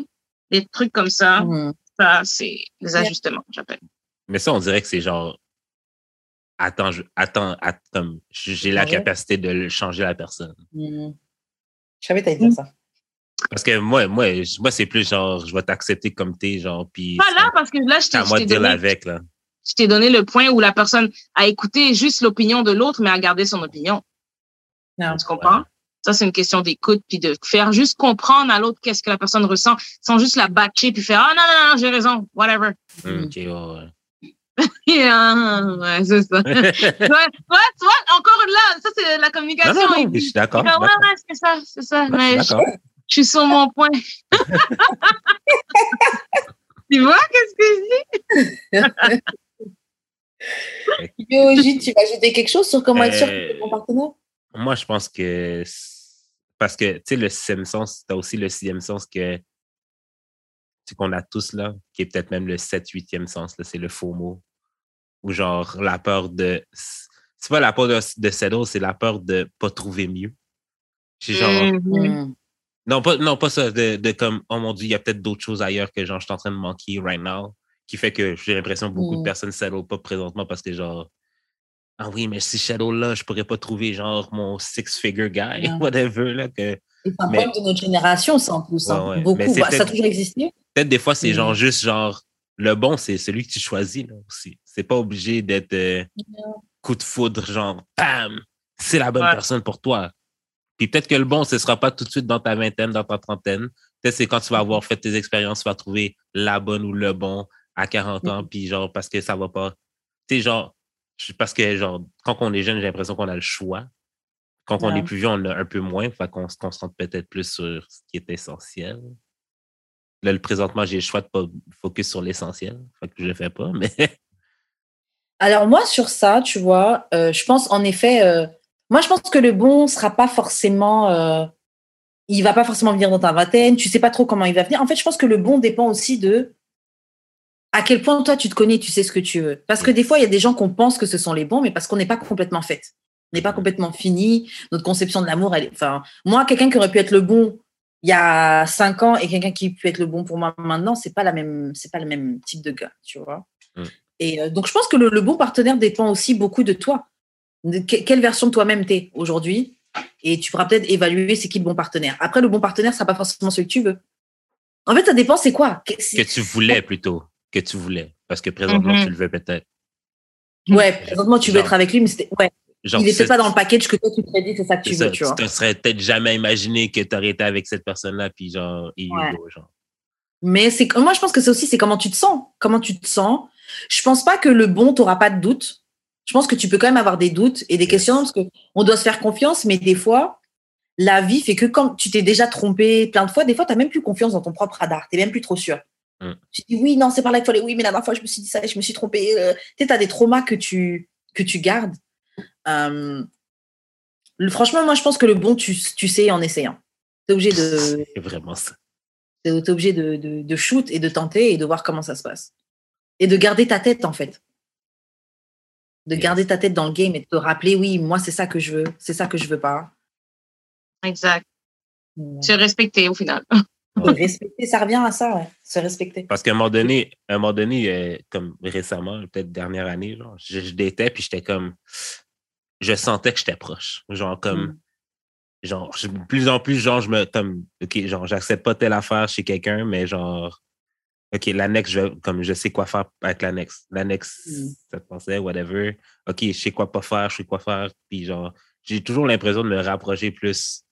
des trucs comme ça, Mhm. ça, c'est des ajustements, j'appelle. Mais ça, on dirait que c'est genre. Attends, je, attends, att- comme j'ai la capacité de changer la personne. Mhm. Je savais que t'allais dire ça. Parce que moi, moi, moi c'est plus genre, je vais t'accepter comme t'es, genre, puis Pas là, parce que là, je t'ai à moi de donné, avec, là. je t'ai donné le point où la personne a écouté juste l'opinion de l'autre, mais a gardé son opinion. Non. Tu comprends? Ouais. Ça, c'est une question d'écoute, puis de faire juste comprendre à l'autre qu'est-ce que la personne ressent, sans juste la batcher, puis faire, ah non, non, non, j'ai raison, whatever. Ok, ouais, Yeah, ouais, c'est ça. ouais, ouais, tu vois, encore là, ça, c'est la communication. non, non, je suis d'accord. ouais, ouais, c'est ça, c'est ça. Mais je je, suis sur mon point. tu vois, qu'est-ce que je dis? Yo, Gilles, tu vas ajouter quelque chose sur comment être sûr que Euh, c'est ton partenaire? Moi, je pense que. Parce que, tu sais, le sixième sens, tu as aussi le sixième sens que. qu'on a tous là, qui est peut-être même le 7 huitième sens, là, c'est le faux mot. Ou genre la peur de. C'est pas la peur de, de c'est la peur de pas trouver mieux. C'est genre. Mhm. Mhm. Non, pas, non, pas ça. De, de comme, oh mon Dieu, il y a peut-être d'autres choses ailleurs que genre, je suis en train de manquer right now, qui fait que j'ai l'impression que beaucoup de Mm. personnes settle pas présentement parce que genre, ah oui, mais si shadow là, je pourrais pas trouver genre mon six-figure guy, whatever, là, que C'est un Mais- problème de notre génération, ça en plus. hein. Ouais, ouais. Mais Beaucoup. c'est Bah, ça a toujours existé. peut-être des fois, c'est Mm. genre juste genre, le bon, c'est celui que tu choisis, là, aussi. C'est pas obligé d'être euh, coup de foudre, genre, bam, c'est la bonne Ouais. personne pour toi. Puis peut-être que le bon, ce sera pas tout de suite dans ta vingtaine, dans ta trentaine. Peut-être c'est quand tu vas avoir fait tes expériences, tu vas trouver la bonne ou le bon à 40 ans, puis genre, parce que ça va pas. Tu sais, genre, parce que genre, quand on est jeune, j'ai l'impression qu'on a le choix. Quand on est plus vieux, on a un peu moins, fait qu'on se concentre peut-être plus sur ce qui est essentiel. Là, le présentement, j'ai le choix de pas focus sur l'essentiel, fait que je le fais pas, mais Alors moi, sur ça, tu vois, euh, je pense en effet, euh, moi je pense que le bon sera pas forcément, euh, il va pas forcément venir dans ta vingtaine, tu sais pas trop comment il va venir. En fait, je pense que le bon dépend aussi de à quel point toi tu te connais, tu sais ce que tu veux. Parce que des fois, il y a des gens qu'on pense que ce sont les bons, mais parce qu'on n'est pas complètement fait. On n'est pas complètement fini. Notre conception de l'amour, elle est, enfin, moi, quelqu'un qui aurait pu être le bon il y a cinq ans et quelqu'un qui peut être le bon pour moi maintenant, c'est pas la même, c'est pas le même type de gars, tu vois. Mm. Et euh, donc, je pense que le, le bon partenaire dépend aussi beaucoup de toi. De que- quelle version de toi-même t'es aujourd'hui Et tu pourras peut-être évaluer c'est qui le bon partenaire. Après, le bon partenaire, ça pas forcément celui que tu veux. En fait, ça dépend, c'est quoi? Que- que tu voulais plutôt, que tu voulais. Parce que présentement, Mhm. tu le veux peut-être. Ouais, présentement, tu veux Genre- être avec lui, mais c'était, ouais, Genre, il peut-être pas dans le package que toi tu te serais dit, c'est ça que tu ça, veux, tu vois. te serais peut-être jamais imaginé que tu aurais été avec cette personne-là, puis genre, il Ouais. genre. Mais c'est moi, je pense que c'est aussi c'est comment tu te sens. Comment tu te sens. Je pense pas que le bon, tu n'auras pas de doute. Je pense que tu peux quand même avoir des doutes et des Yes. questions parce que on doit se faire confiance, mais des fois, la vie fait que quand tu t'es déjà trompé plein de fois, des fois, tu n'as même plus confiance dans ton propre radar. Tu n'es même plus trop sûr. Mm. Oui, non, c'est par là qu'il aller. Oui, mais la dernière fois, je me suis dit ça et je me suis trompée. Euh, tu sais, as des traumas que tu, que tu gardes. Euh, le- franchement, moi, je pense que le bon, tu, tu sais en essayant. Tu es obligé de, C'est vraiment ça. tu es obligé de, de, de shoot et de tenter et de voir comment ça se passe. Et de garder ta tête, en fait. De Yes. garder ta tête dans le game et de te rappeler, oui, moi, c'est ça que je veux, c'est ça que je veux pas. Exact. De Se respecter au final. respecter, ça revient à ça, ouais. Se respecter. Parce qu'à un moment donné, à un moment donné, comme récemment, peut-être dernière année, genre, je, je datais, puis j'étais comme. Je sentais que j'étais proche. Genre, comme. Mm. Genre, je- plus en plus, genre, je me. Comme, OK, genre, j'accepte pas telle affaire chez quelqu'un, mais genre. OK, l'annexe, je, comme je sais quoi faire avec l'annexe. L'annexe, Mm. ça te pensait, whatever. OK, je sais quoi pas faire, je sais quoi faire. Puis genre, j'ai toujours l'impression de me rapprocher plus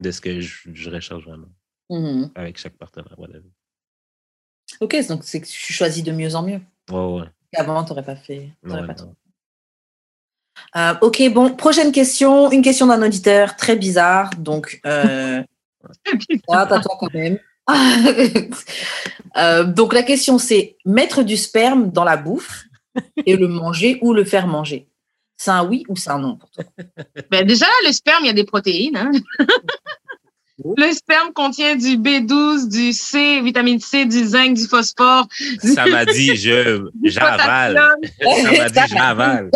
de ce que je, je recherche vraiment Mhm. avec chaque partenaire, whatever. Ok, donc c'est que tu choisis de mieux en mieux. Ouais. Avant, tu n'aurais pas fait. t'aurais Ouais, pas non. Euh, ok, bon, prochaine question. Une question d'un auditeur très bizarre. Donc, euh, ah, t'as toi quand même. Euh, donc, la question, c'est mettre du sperme dans la bouffe et le manger ou le faire manger. C'est un oui ou c'est un non pour toi? Ben déjà, le sperme, il y a des protéines. hein. Le sperme contient du B12, du C, vitamine C, du zinc, du phosphore. Ça m'a dit, je, j'avale. Ça m'a dit, j'avale.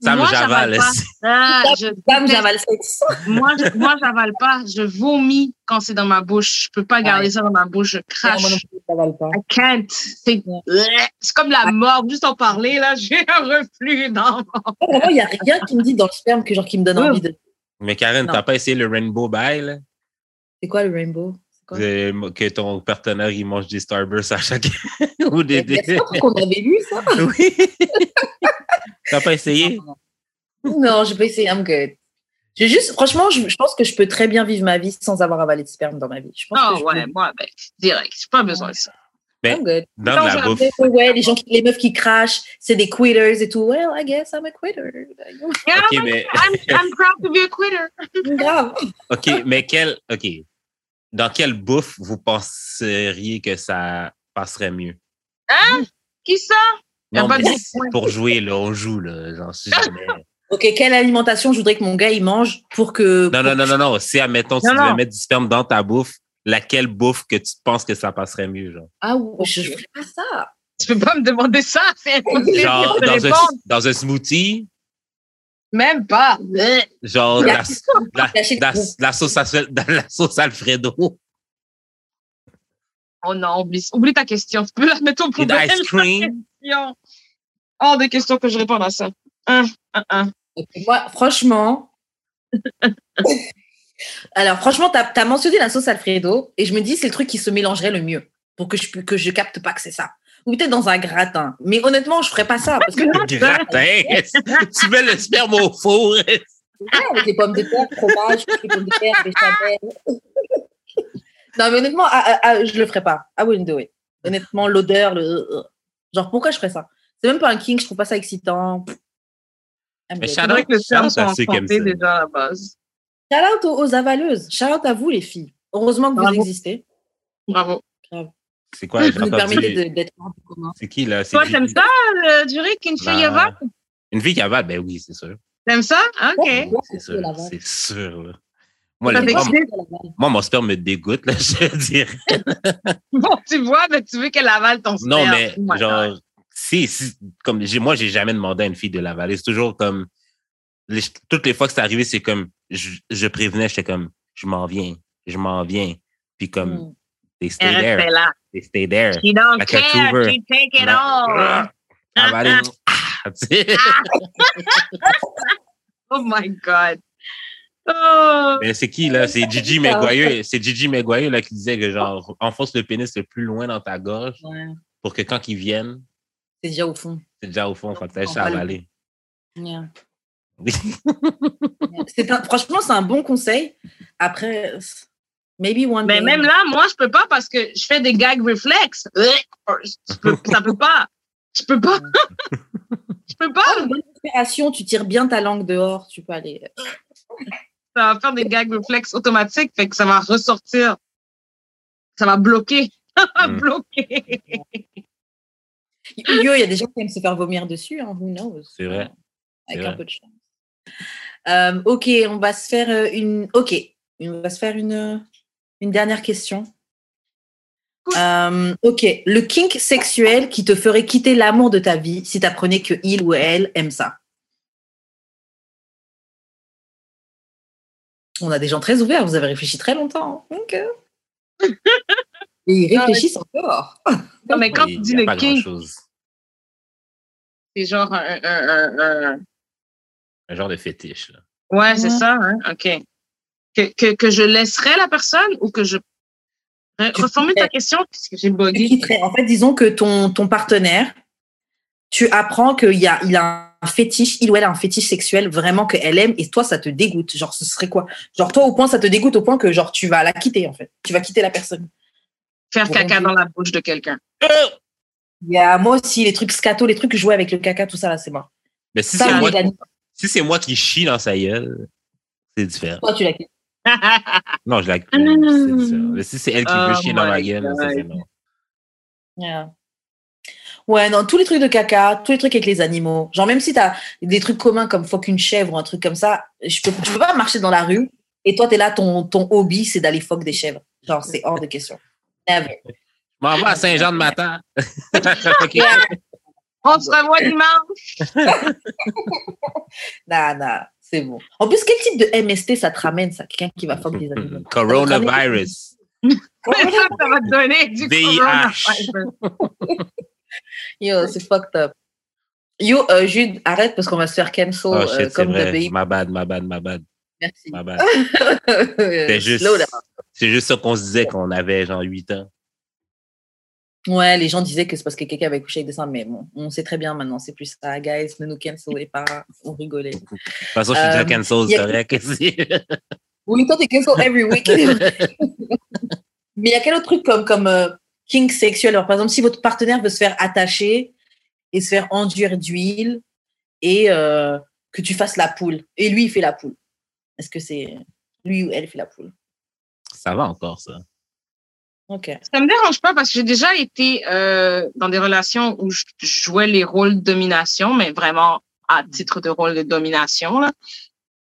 Ça me moi, j'avale. pas. Ah, je moi, j'avale pas. Je vomis quand c'est dans ma bouche. Je peux pas garder Ouais. ça dans ma bouche. Je crache. Non pas. I can't. C'est c'est comme la mort. Juste en parler, là, j'ai un reflux. Vraiment, il n'y a rien qui me dit dans le sperme que, genre, qui me donne Ouais. envie de. Mais Karen, t'as pas essayé le Rainbow là? C'est quoi le rainbow? C'est quoi? De- que ton partenaire, il mange des Starburst à chaque... Ou des... Qu'on avait lu ça Oui. T'as pas essayé? Non, j'ai pas essayé. I'm good. J'ai juste, franchement, je, je pense que je peux très bien vivre ma vie sans avoir avalé de sperme dans ma vie. Je pense Oh, que je ouais, peux. moi, ben, direct. J'ai pas besoin de ça. Mais- I'm good. Dans Non, de la bouffe. Ouais, ouais, les gens, qui- les meufs qui crachent, c'est des quitters et tout. Well, I guess I'm a quitter. Yeah, OK, mais, I'm, I'm proud to be a quitter. Grave. OK, mais quel... OK. Dans quelle bouffe vous penseriez que ça passerait mieux? Qui ça? Y a Non, mais pour jouer, là, on joue, là. Genre, si jamais... Ok, quelle alimentation je voudrais que mon gars il mange pour que. Non, non, non, non, non. Si, admettons, tu Non, devais non. mettre du sperme dans ta bouffe, laquelle bouffe que tu penses que ça passerait mieux, genre? Ah, ouais, je, ferais pas ça. Tu peux pas me demander ça. C'est impossible Genre, de dans un, dans un smoothie, Même pas. Genre la, sauce, la sauce Alfredo Oh non, oublie, oublie ta question. Tu peux la mettre au poubelle. d'ice cream? question. Hors de question que je réponde à ça. Un, un, un. Moi, franchement. Alors, franchement, tu as, mentionné la sauce Alfredo et je me dis c'est le truc qui se mélangerait le mieux pour que je, que je capte pas que c'est ça. Ou peut-être dans un gratin. Mais honnêtement, je ferais pas ça parce que Gratin? tu mets le sperme au four. Ouais, avec les pommes de terre, fromage, les pommes de terre, béchamel. non, mais honnêtement, ah, ah, ah, je le ferais pas. I wouldn't do it. Honnêtement, l'odeur, le. euh, Genre, pourquoi je ferais ça? C'est même pas un king, je trouve pas ça excitant. Mais vrai que le à sont déjà à la base. Shout out aux, aux avaleuses. Shout out à vous, les filles. Heureusement que vous Bravo. existez. Bravo. C'est quoi? Vous nous permettez d'être hors du commun. C'est qui là? C'est Toi, t'aimes ça, le Duric, une fille Bah, avale? Une fille qui avale, ben oui, c'est sûr. T'aimes ça? OK. Ouais, C'est sûr. C'est sûr. là. Moi, mon sperme me dégoûte, là, je veux dire. Bon, tu vois, mais tu veux qu'elle avale ton Non, sperme. mais Oh genre, si, si, comme j'ai- moi, j'ai jamais demandé à une fille de l'avaler. C'est toujours comme, les- toutes les fois que c'est arrivé, c'est comme, je, je prévenais, j'étais comme, je m'en viens, je m'en viens. Puis comme, Mm. they stay Elle there, là. they stay there. She don't Like care. She take it Ah, all. ah, sais. Oh my God. Oh. Mais c'est qui, là? C'est Gigi Maguire. C'est Gigi Maguire, là, qui disait que, genre, enfonce le pénis le plus loin dans ta gorge Ouais, pour que quand ils viennent, c'est déjà au fond. c'est déjà au fond, faut que tu On va le- avaler. Yeah. C'est un- franchement, c'est un bon conseil. Après, maybe one Mais day. même là, moi, je peux pas parce que je fais des gag réflexes. Je peux, ça peut pas. Je peux pas. Je peux pas. Oh, bonne respiration, tu tires bien ta langue dehors, tu peux aller. Ça va faire des gag réflexes automatiques, fait que ça va ressortir. Ça va bloquer. Ça va Mm. bloquer. Yo, il y a des gens qui aiment se faire vomir dessus, hein, who knows? C'est vrai. Avec un vrai. peu de chance. Euh, ok, on va se faire euh, une. Ok, on va se faire une, une dernière question. Cool. Euh, ok, le kink sexuel qui te ferait quitter l'amour de ta vie si tu apprenais que il ou elle aime ça? On a des gens très ouverts, vous avez réfléchi très longtemps. hein. Ok. Et ils réfléchissent encore. Non, mais quand tu dis le grand-chose. c'est genre un, un, un, un- genre de fétiche, là. Ouais, c'est Ouais. ça, hein? OK. Que, que, que je laisserais la personne ou que je. Reformule ta question parce que j'ai bugué. En fait, disons que ton, ton partenaire, tu apprends qu'il y a, il a un fétiche, il ou elle a un fétiche sexuel vraiment qu'elle aime et toi, ça te dégoûte. Genre, ce serait quoi? Genre, toi, au point, ça te dégoûte au point que, genre, tu vas la quitter, en fait. Tu vas quitter la personne. Faire Bon, caca dans la bouche de quelqu'un. Il y a, moi aussi, les trucs scato, les trucs jouer avec le caca, tout ça, là, c'est moi. Mais si Ça, c'est moi, si c'est moi qui chie dans sa gueule, c'est différent. toi, tu la quittes. Non, je la Ah. différent. Mais si c'est elle qui Oh veut chier dans ma gueule, ça, c'est non. Yeah. Ouais, non, tous les trucs de caca, tous les trucs avec les animaux. Genre, même si tu as des trucs communs comme fuck une chèvre ou un truc comme ça, je peux, je peux pas marcher dans la rue et toi, tu es là, ton, ton hobby, c'est d'aller fuck des chèvres. Genre, c'est hors de question. Never. Je m'en vais à Saint-Jean-de-Matin. Ok. On se revoit dimanche. Nah, nah, c'est bon. En plus, quel type de MST ça te ramène, ça? Quelqu'un qui va fuck des animaux. Coronavirus. Ça, ça va te donner du VIH. coronavirus. Yo, c'est fucked up. Yo, euh, Jude, arrête parce qu'on va se faire cancel Oh euh, shit, comme vrai. Ma bad, ma bad, ma bad, Merci. ma bad. C'est juste, c'est juste ça qu'on se disait qu'on avait genre 8 ans. Ouais, les gens disaient que c'est parce que quelqu'un avait couché avec des seins, mais bon, on sait très bien maintenant, c'est plus ça, guys, ne nous cancelez pas, on rigolait. De toute façon, je suis déjà Euh, cancel, y a- c'est correct. Oui, toi, t'es cancel every week. mais il y a quel autre truc comme, comme euh, king sexuel? Alors, Par exemple, si votre partenaire veut se faire attacher et se faire enduire d'huile et euh, que tu fasses la poule, et lui, il fait la poule, est-ce que c'est lui ou elle fait la poule? Ça va encore, ça. Ok. Ça me dérange pas parce que j'ai déjà été euh, dans des relations où je jouais les rôles de domination, mais vraiment à titre de rôle de domination. Là.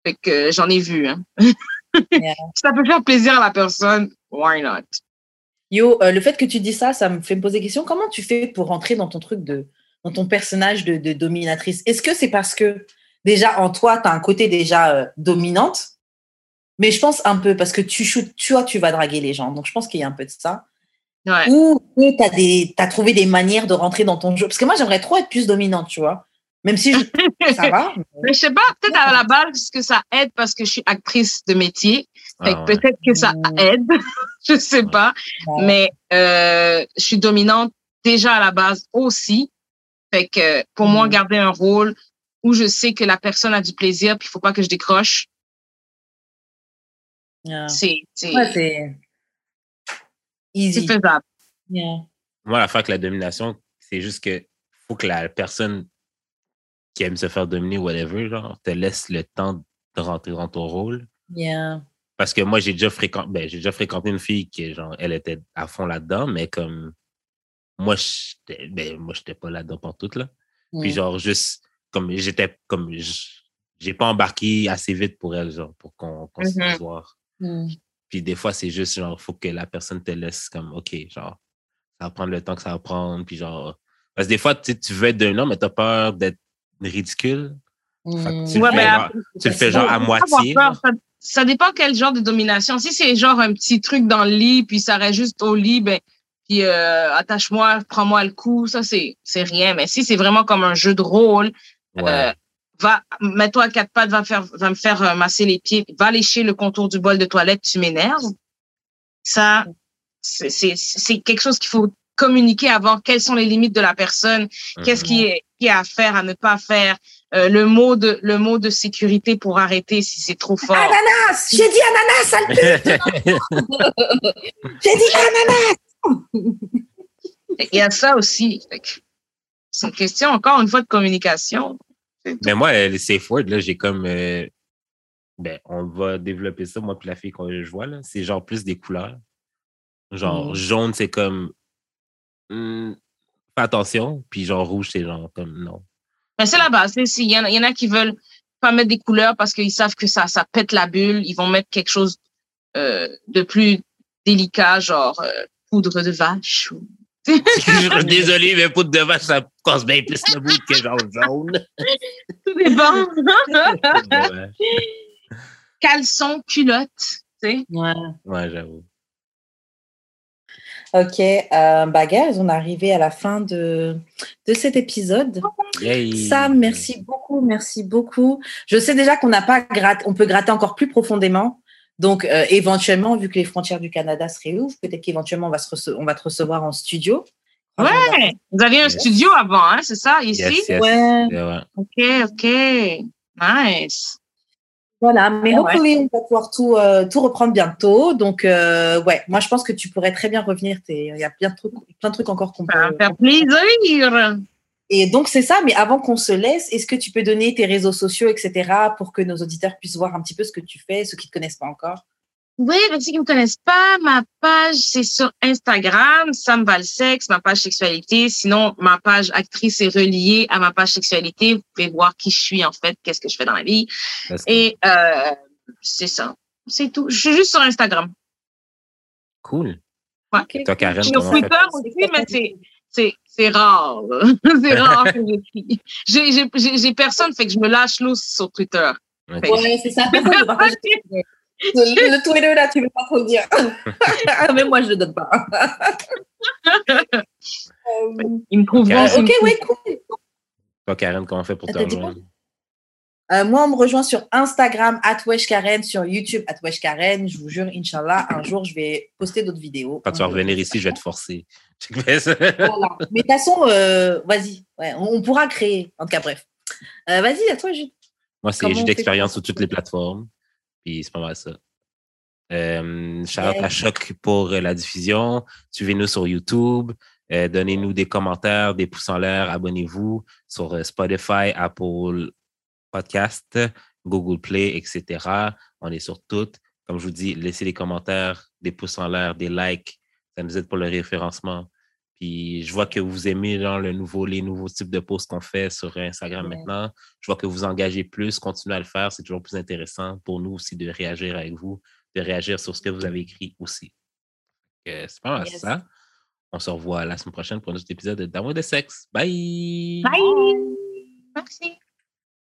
Fait que j'en ai vu. Hein. Yeah. Ça peut faire plaisir à la personne, why not? Yo, euh, le fait que tu dis ça, ça me fait me poser question. Comment tu fais pour rentrer dans ton truc de, dans ton personnage de, de dominatrice? Est-ce que c'est parce que déjà en toi, tu as un côté déjà euh, dominante? Mais je pense un peu parce que tu shoots, tu vois, tu vas draguer les gens. Donc je pense qu'il y a un peu de ça. Ouais. Ou tu as, des- trouvé des manières de rentrer dans ton jeu. Parce que moi, j'aimerais trop être plus dominante, tu vois. Même si je- ça va. Mais je sais pas, peut-être à la base que ça aide parce que je suis actrice de métier? Fait que Ah ouais. peut-être que ça Mm. aide. je sais Ouais. pas. Ouais. Mais euh, je suis dominante déjà à la base aussi. Fait que pour moi, Mhm. garder un rôle où je sais que la personne a du plaisir puis il faut pas que je décroche, Yeah. c'est c'est Ouais, c'est faisable. Yeah. Moi, l'affaire avec la domination, c'est juste que faut que la personne qui aime se faire dominer, whatever, genre, te laisse le temps de rentrer dans ton rôle. Yeah. Parce que moi, j'ai déjà fréquenté, ben, j'ai déjà fréquenté une fille qui, genre, elle était à fond là-dedans, mais comme moi, j'étais, ben, moi, j'étais pas là-dedans pour tout, là. Puis Mm. genre, juste, comme j'étais, comme, j'ai pas embarqué assez vite pour elle, genre, pour qu'on, qu'on se Mhm. fasse voir. Mm. Puis des fois, c'est juste, genre, faut que la personne te laisse comme, OK, genre, ça va prendre le temps que ça va prendre. Puis genre, parce que des fois, tu tu veux être d'un homme, mais t'as peur d'être ridicule. Tu le Ouais, fais genre- après, tu le c'est fais genre à moitié. peur. Ça, ça dépend quel genre de domination. Si c'est genre un petit truc dans le lit, puis ça reste juste au lit, ben, puis euh, attache-moi, prends-moi le coup, ça c'est c'est rien. Mais si c'est vraiment comme un jeu de rôle, Ouais. euh, va, mets-toi à quatre pattes, va, faire, va me faire euh, masser les pieds, va lécher le contour du bol de toilette, tu m'énerves. Ça, c'est c'est- c'est quelque chose qu'il faut communiquer avant. Quelles sont les limites de la personne? Qu'est-ce Mhm. qui est, qui est à faire, à ne pas faire? Euh, le mot de le mot de sécurité pour arrêter si c'est trop fort. Ananas J'ai dit ananas, sale pute J'ai dit ananas Il y a ça aussi. C'est une question, encore une fois, de communication. Mais moi, euh, les safe words, là, j'ai comme. euh, ben, on va développer ça, moi, puis la fille que je vois, là. C'est genre plus des couleurs. Genre, Mhm. jaune, c'est comme. hmm, fais attention. Puis genre, rouge, c'est genre comme non. Mais c'est la base. Il y, en y en a qui veulent pas mettre des couleurs parce qu'ils savent que ça, ça pète la bulle. Ils vont mettre quelque chose euh, de plus délicat, genre euh, poudre de vache. Ou... Je suis Désolé, mais poudre de vache, ça casse bien plus le bout que genre jaune. Tout de vache. Caleçon, culotte. Tu sais. Ouais. Ouais, j'avoue. Ok, euh, guys, on est arrivé à la fin de, de cet épisode. Yay. Sam, merci beaucoup, merci beaucoup. Je sais déjà qu'on n'a pas gratte, on peut gratter encore plus profondément. Donc, euh, éventuellement, vu que les frontières du Canada se réouvrent, peut-être qu'éventuellement, on, va se rece- on va te recevoir en studio. Ouais. Vous aviez un Yes. studio avant, hein, c'est ça, ici? Yes, yes. Ouais. Ouais. OK, OK. Nice. Voilà, mais Ouais, hopefully, on va pouvoir tout, euh, tout reprendre bientôt. Donc, euh, ouais, moi, je pense que tu pourrais très bien revenir. T'es- Il y a plein de trucs, plein de trucs encore qu'on Ça va peut. me faire plaisir. Et donc, c'est ça. Mais avant qu'on se laisse, est-ce que tu peux donner tes réseaux sociaux, etc., pour que nos auditeurs puissent voir un petit peu ce que tu fais, ceux qui ne te connaissent pas encore? Oui, mais ceux qui ne me connaissent pas, ma page, c'est sur Instagram, Sam Valsex, ma page sexualité. Sinon, ma page actrice est reliée à ma page sexualité. Vous pouvez voir qui je suis, en fait, qu'est-ce que je fais dans la vie. Et euh, c'est ça. C'est tout. Je suis juste sur Instagram. cool. Ouais. Ok, Toi, Karen, Sur comment on fait? Twitter aussi, mais c'est, c'est, rare. c'est rare que j'écris. J'ai, personne, fait que je me lâche l'eau sur Twitter. Ok. Fait- Ouais, c'est ça. Ne le, le Twitter, là, tu veux pas trop dire. Ah, mais moi, je le donne pas. Euh, Ils me trouvent Ok. ouais, cool. Toi, Karen, comment on fait pour te rejoindre? Euh, moi, on me rejoint sur Instagram, Karen, sur YouTube, Karen. Je vous jure, Inch'Allah, un jour, je vais poster d'autres vidéos. Quand tu vas revenir ici, je vais te forcer. Voilà. Mais de toute façon, euh, vas-y. Ouais, on, on pourra créer. En tout cas, bref. Euh, vas-y, à toi, Jules. Moi, c'est d'expérience fait sur toutes les plateformes. Puis c'est pas mal ça. Euh, Yeah. à Choc pour euh, la diffusion. Suivez-nous sur YouTube. Euh, Donnez-nous des commentaires, des pouces en l'air. Abonnez-vous sur euh, Spotify, Apple Podcast, Google Play, etc. On est sur toutes. Comme je vous dis, laissez des commentaires, des pouces en l'air, des likes. Ça nous aide pour le référencement. Puis je vois que vous aimez genre, le nouveau, les nouveaux types de posts qu'on fait sur Instagram Ouais. maintenant. Je vois que vous engagez plus, continuez à le faire. C'est toujours plus intéressant pour nous aussi de réagir avec vous, de réagir sur ce que vous avez écrit aussi. C'est pas mal Yes. ça. On se revoit la semaine prochaine pour un autre épisode d'Amour de sexe. Bye! Bye! Merci.